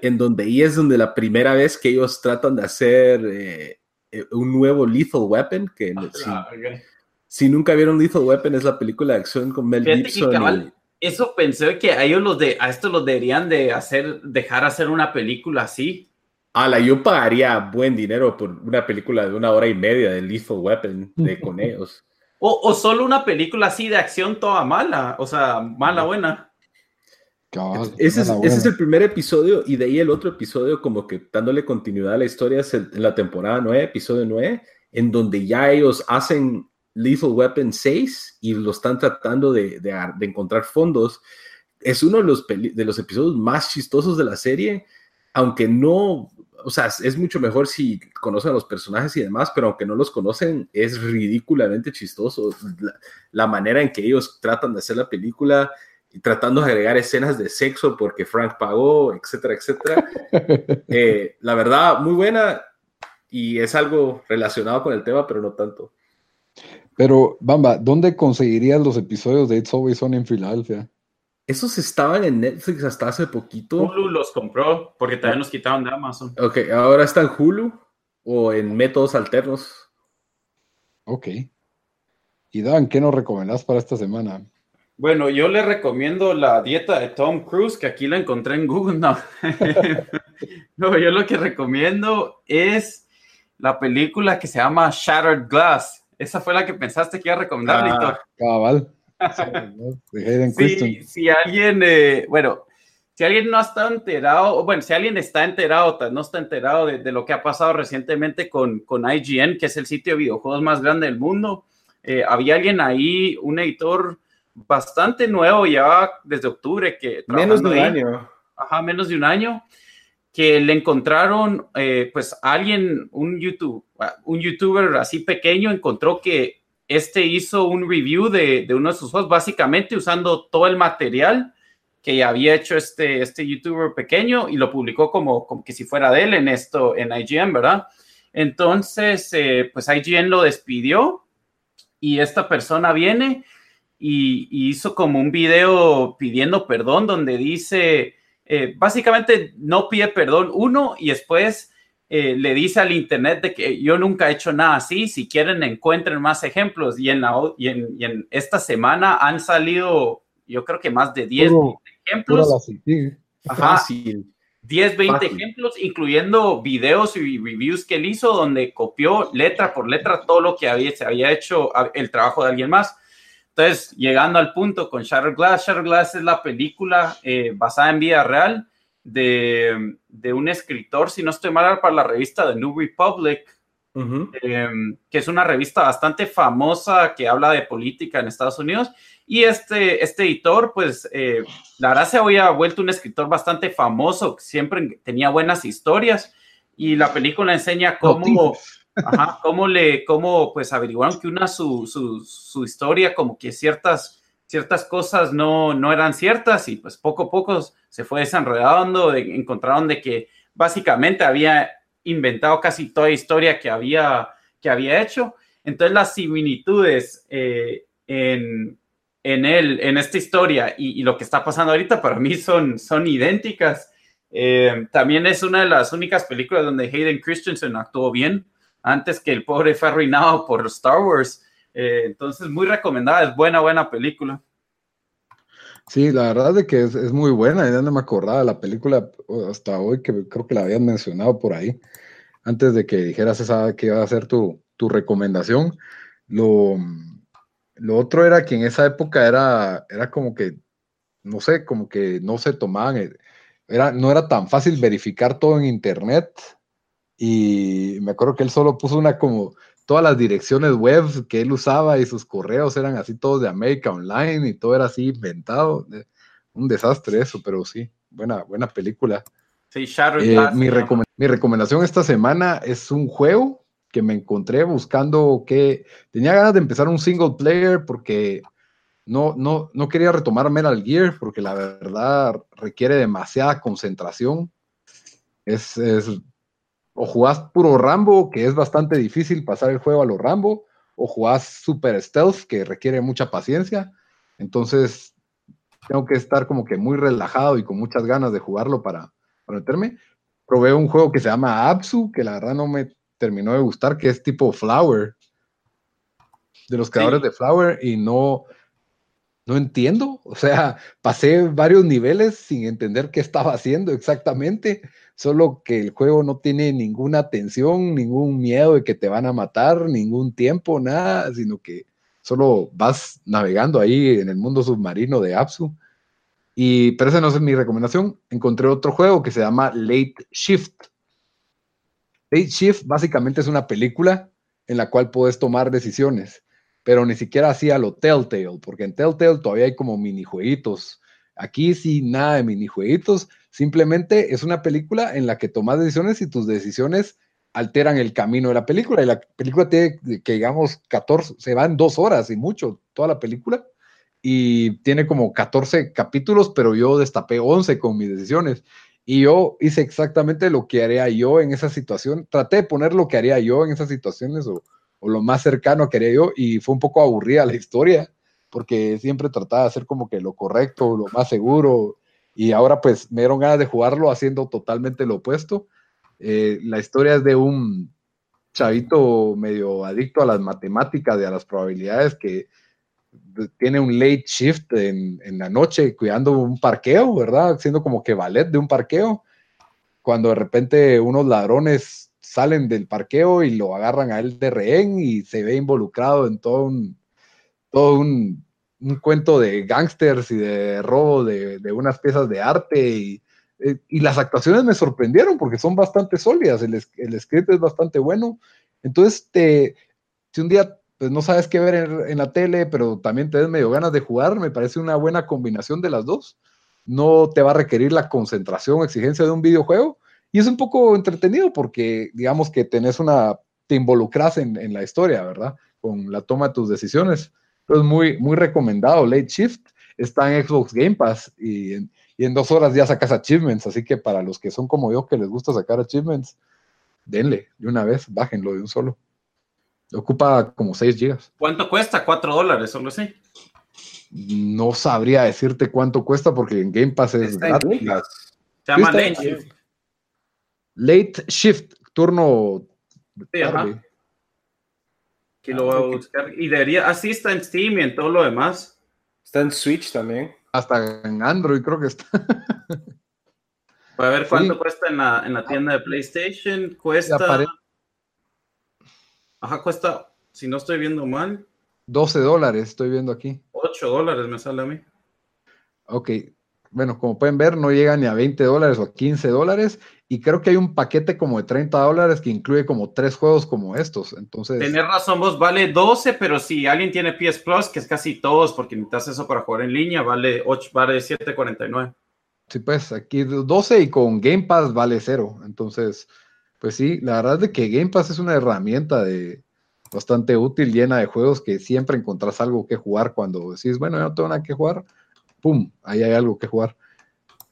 en donde ahí es donde la primera vez que ellos tratan de hacer eh, eh, un nuevo Lethal Weapon, que Ah, ok. Si nunca vieron Lethal Weapon es la película de acción con Mel Fíjate que, Gibson. y- cabal, eso pensé que a ellos los de, a estos los deberían de hacer, dejar hacer una película así. Ala, yo pagaría buen dinero por una película de una hora y media de Lethal Weapon de [laughs] con ellos. O, o solo una película así de acción toda mala, o sea, mala, buena. Cabal, Ese es, buena, ese es el primer episodio y de ahí el otro episodio como que dándole continuidad a la historia es el- en la temporada 9, episodio 9, en donde ya ellos hacen Lethal Weapon 6 y lo están tratando de, de ar- de encontrar fondos. Es uno de los, de los episodios más chistosos de la serie, aunque no, o sea, es- mucho mejor si conocen a los personajes y demás, pero aunque no los conocen, es ridículamente chistoso. La, la manera en que ellos tratan de hacer la película y tratando de agregar escenas de sexo porque Frank pagó, etcétera, etcétera. [laughs] Eh, la verdad, muy buena y es algo relacionado con el tema, pero no tanto. Pero, Bamba, ¿dónde conseguirías los episodios de It's Always Sunny en Filadelfia? Esos estaban en Netflix hasta hace poquito. Hulu los compró porque también los quitaron de Amazon. Ok, ahora está en Hulu o en métodos alternos. Ok. Y Dan, ¿qué nos recomendás para esta semana? Bueno, yo le recomiendo la dieta de Tom Cruise, que aquí la encontré en Google. [laughs] No, [laughs] no yo lo que recomiendo es la película que se llama Shattered Glass. Esa fue la que pensaste que iba a recomendar, Ah, Víctor. Cabal. [laughs] Christensen. si alguien, eh, bueno, si alguien no está enterado, o bueno, si alguien está enterado, no está enterado de, de lo que ha pasado recientemente con, con IGN, que es el sitio de videojuegos más grande del mundo, eh, había alguien ahí, un editor bastante nuevo, ya desde octubre, que Menos de un ahí, año. ajá, menos de un año, que le encontraron, eh, pues alguien, un YouTube, un youtuber así pequeño, encontró que este hizo un review de, de uno de sus juegos, básicamente usando todo el material que había hecho este, este youtuber pequeño y lo publicó como, que si fuera de él en esto, en IGN, ¿verdad? Entonces, eh, pues IGN lo despidió y esta persona viene y, y hizo como un video pidiendo perdón donde dice, eh, básicamente no pide perdón uno y después eh, le dice al internet de que yo nunca he hecho nada así, si quieren encuentren más ejemplos y en, la, o- y en, y en esta semana han salido yo creo que más de 10 Puro- Pura ejemplos. Ajá. Fácil. 10, 20 Fácil. ejemplos, incluyendo videos y reviews que él hizo, donde copió letra por letra todo lo que había, se había hecho el trabajo de alguien más. Entonces, llegando al punto con Shattered Glass, Shattered Glass es la película eh, basada en vida real de, de un escritor, si no estoy mal, para la revista The New Republic, eh, que es una revista bastante famosa que habla de política en Estados Unidos. Y este, este editor, pues, eh, la verdad se había vuelto un escritor bastante famoso, siempre tenía buenas historias. Y la película enseña cómo, ajá, cómo le, cómo, pues, averiguaron que una su, su, su historia, como que ciertas, ciertas cosas no, no eran ciertas y pues poco a poco se fue desenredando, de- encontraron de que básicamente había inventado casi toda historia que había, que había hecho. Entonces las similitudes eh, en, en él, en esta historia y, lo que está pasando ahorita para mí son, son idénticas. Eh, también es una de las únicas películas donde Hayden Christensen actuó bien antes que el pobre fue arruinado por Star Wars. Eh, entonces, muy recomendada, es buena, buena película. Sí, la verdad es que es, es muy buena. Ya no me acordaba de la película hasta hoy, que creo que la habían mencionado por ahí, antes de que dijeras esa que iba a ser tu, tu recomendación. Lo, lo otro era que en esa época era, era como que, no sé, como que no se tomaban, eh, era, no era tan fácil verificar todo en internet. Y me acuerdo que él solo puso una como todas las direcciones web que él usaba y sus correos eran así todos de América Online y todo era así inventado. Eh, Un desastre eso, pero sí, buena, buena película. Sí, Eh, mi, recomen- mi recomendación esta semana es un juego que me encontré buscando que tenía ganas de empezar un single player porque no, no, no quería retomar Metal Gear porque la verdad requiere demasiada concentración. Es, es o jugás puro Rambo, que es bastante difícil pasar el juego a lo Rambo, o jugás Super Stealth, que requiere mucha paciencia. Entonces, tengo que estar como que muy relajado y con muchas ganas de jugarlo para, para meterme. Probé un juego que se llama Absu, que la verdad no me terminó de gustar, que es tipo Flower, de los creadores de Flower, y no, no entiendo. O sea, pasé varios niveles sin entender qué estaba haciendo exactamente, solo que el juego no tiene ninguna tensión, ningún miedo de que te van a matar, ningún tiempo, nada, sino que solo vas navegando ahí en el mundo submarino de Apsu. Y, pero esa no es mi recomendación. Encontré otro juego que se llama Late Shift. Late Shift básicamente es una película en la cual puedes tomar decisiones pero ni siquiera así a lo Telltale, porque en Telltale todavía hay como minijueguitos. Aquí sí, nada de minijueguitos, simplemente es una película en la que tomas decisiones y tus decisiones alteran el camino de la película. Y la película tiene, que digamos, 14, se va en dos horas y mucho, toda la película. Y tiene como 14 capítulos, pero yo destapé 11 con mis decisiones. Y yo hice exactamente lo que haría yo en esa situación. Traté de poner lo que haría yo en esas situaciones o, o lo más cercano quería yo, y fue un poco aburrida la historia, porque siempre trataba de hacer como que lo correcto, lo más seguro, y ahora pues me dieron ganas de jugarlo haciendo totalmente lo opuesto. Eh, la historia es de un chavito medio adicto a las matemáticas y a las probabilidades que tiene un late shift en, en, la noche cuidando un parqueo, ¿verdad? Siendo como que ballet de un parqueo, cuando de repente unos ladrones salen del parqueo y lo agarran a él de rehén y se ve involucrado en todo un, todo un, cuento de gángsters y de robo de, unas piezas de arte y, eh, y, las actuaciones me sorprendieron porque son bastante sólidas, el, el script es bastante bueno. Entonces, te, si un día pues, no sabes qué ver en, la tele, pero también te des medio ganas de jugar, me parece una buena combinación de las dos. No te va a requerir la concentración exigencia de un videojuego, y es un poco entretenido porque, digamos que tenés una, te involucras en, en la historia, ¿verdad? Con la toma de tus decisiones. Entonces, muy, muy recomendado. Late Shift está en Xbox Game Pass y en, y en dos horas ya sacas achievements. Así que para los que son como yo, que les gusta sacar achievements, denle de una vez, bájenlo de un solo. Ocupa como 6 gigas. ¿Cuánto cuesta? 4 dólares, solo sé. No sabría decirte cuánto cuesta porque en Game Pass es gratis. Se llama Late Shift. Late Shift, turno sí, tarde. Aquí lo voy a buscar. Y debería, así está en Steam y en todo lo demás. Está en Switch también. Hasta en Android creo que está. [laughs] Voy a ver cuánto sí. cuesta en la, en la, tienda de PlayStation. Cuesta. Ajá, cuesta, si no estoy viendo mal. 12 dólares, estoy viendo aquí. 8 dólares me sale a mí. Ok, bueno, como pueden ver, no llega ni a 20 dólares o a 15 dólares. Y creo que hay un paquete como de 30 dólares que incluye como tres juegos como estos. Entonces. Tener razón, vos vale 12, pero si alguien tiene PS Plus, que es casi todos, porque necesitas eso para jugar en línea, vale 8, vale 7.49. Sí, pues aquí 12 y con Game Pass vale cero. Entonces, pues sí, la verdad es de que Game Pass es una herramienta de bastante útil, llena de juegos que siempre encontrás algo que jugar cuando decís, bueno, ya no tengo nada que jugar ¡pum! Ahí hay algo que jugar.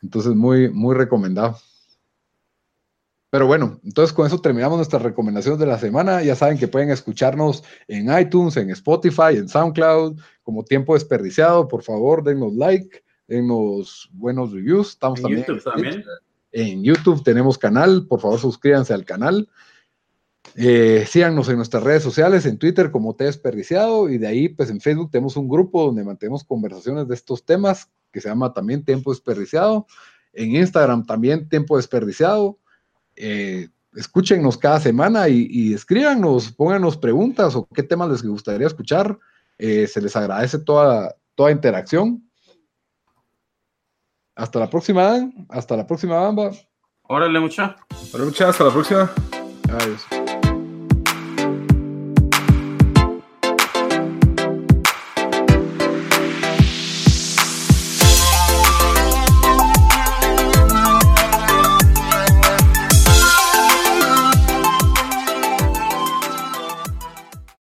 Entonces, muy, muy recomendado. Pero bueno, entonces con eso terminamos nuestras recomendaciones de la semana. Ya saben que pueden escucharnos en iTunes, en Spotify, en SoundCloud, como tiempo desperdiciado. Por favor, denos like, denos buenos reviews. Estamos en también, YouTube también. En YouTube tenemos canal. Por favor, suscríbanse al canal. Eh, síganos en nuestras redes sociales, en Twitter como Te Desperdiciado y de ahí pues en Facebook tenemos un grupo donde mantenemos conversaciones de estos temas que se llama también Tiempo Desperdiciado. En Instagram también Tiempo Desperdiciado. Eh, escúchenos cada semana y, y, escríbanos, pónganos preguntas o qué temas les gustaría escuchar. Eh, se les agradece toda, toda interacción. Hasta la próxima, hasta la próxima, Bamba. Órale, mucha. Órale, mucha, hasta la próxima. Adiós.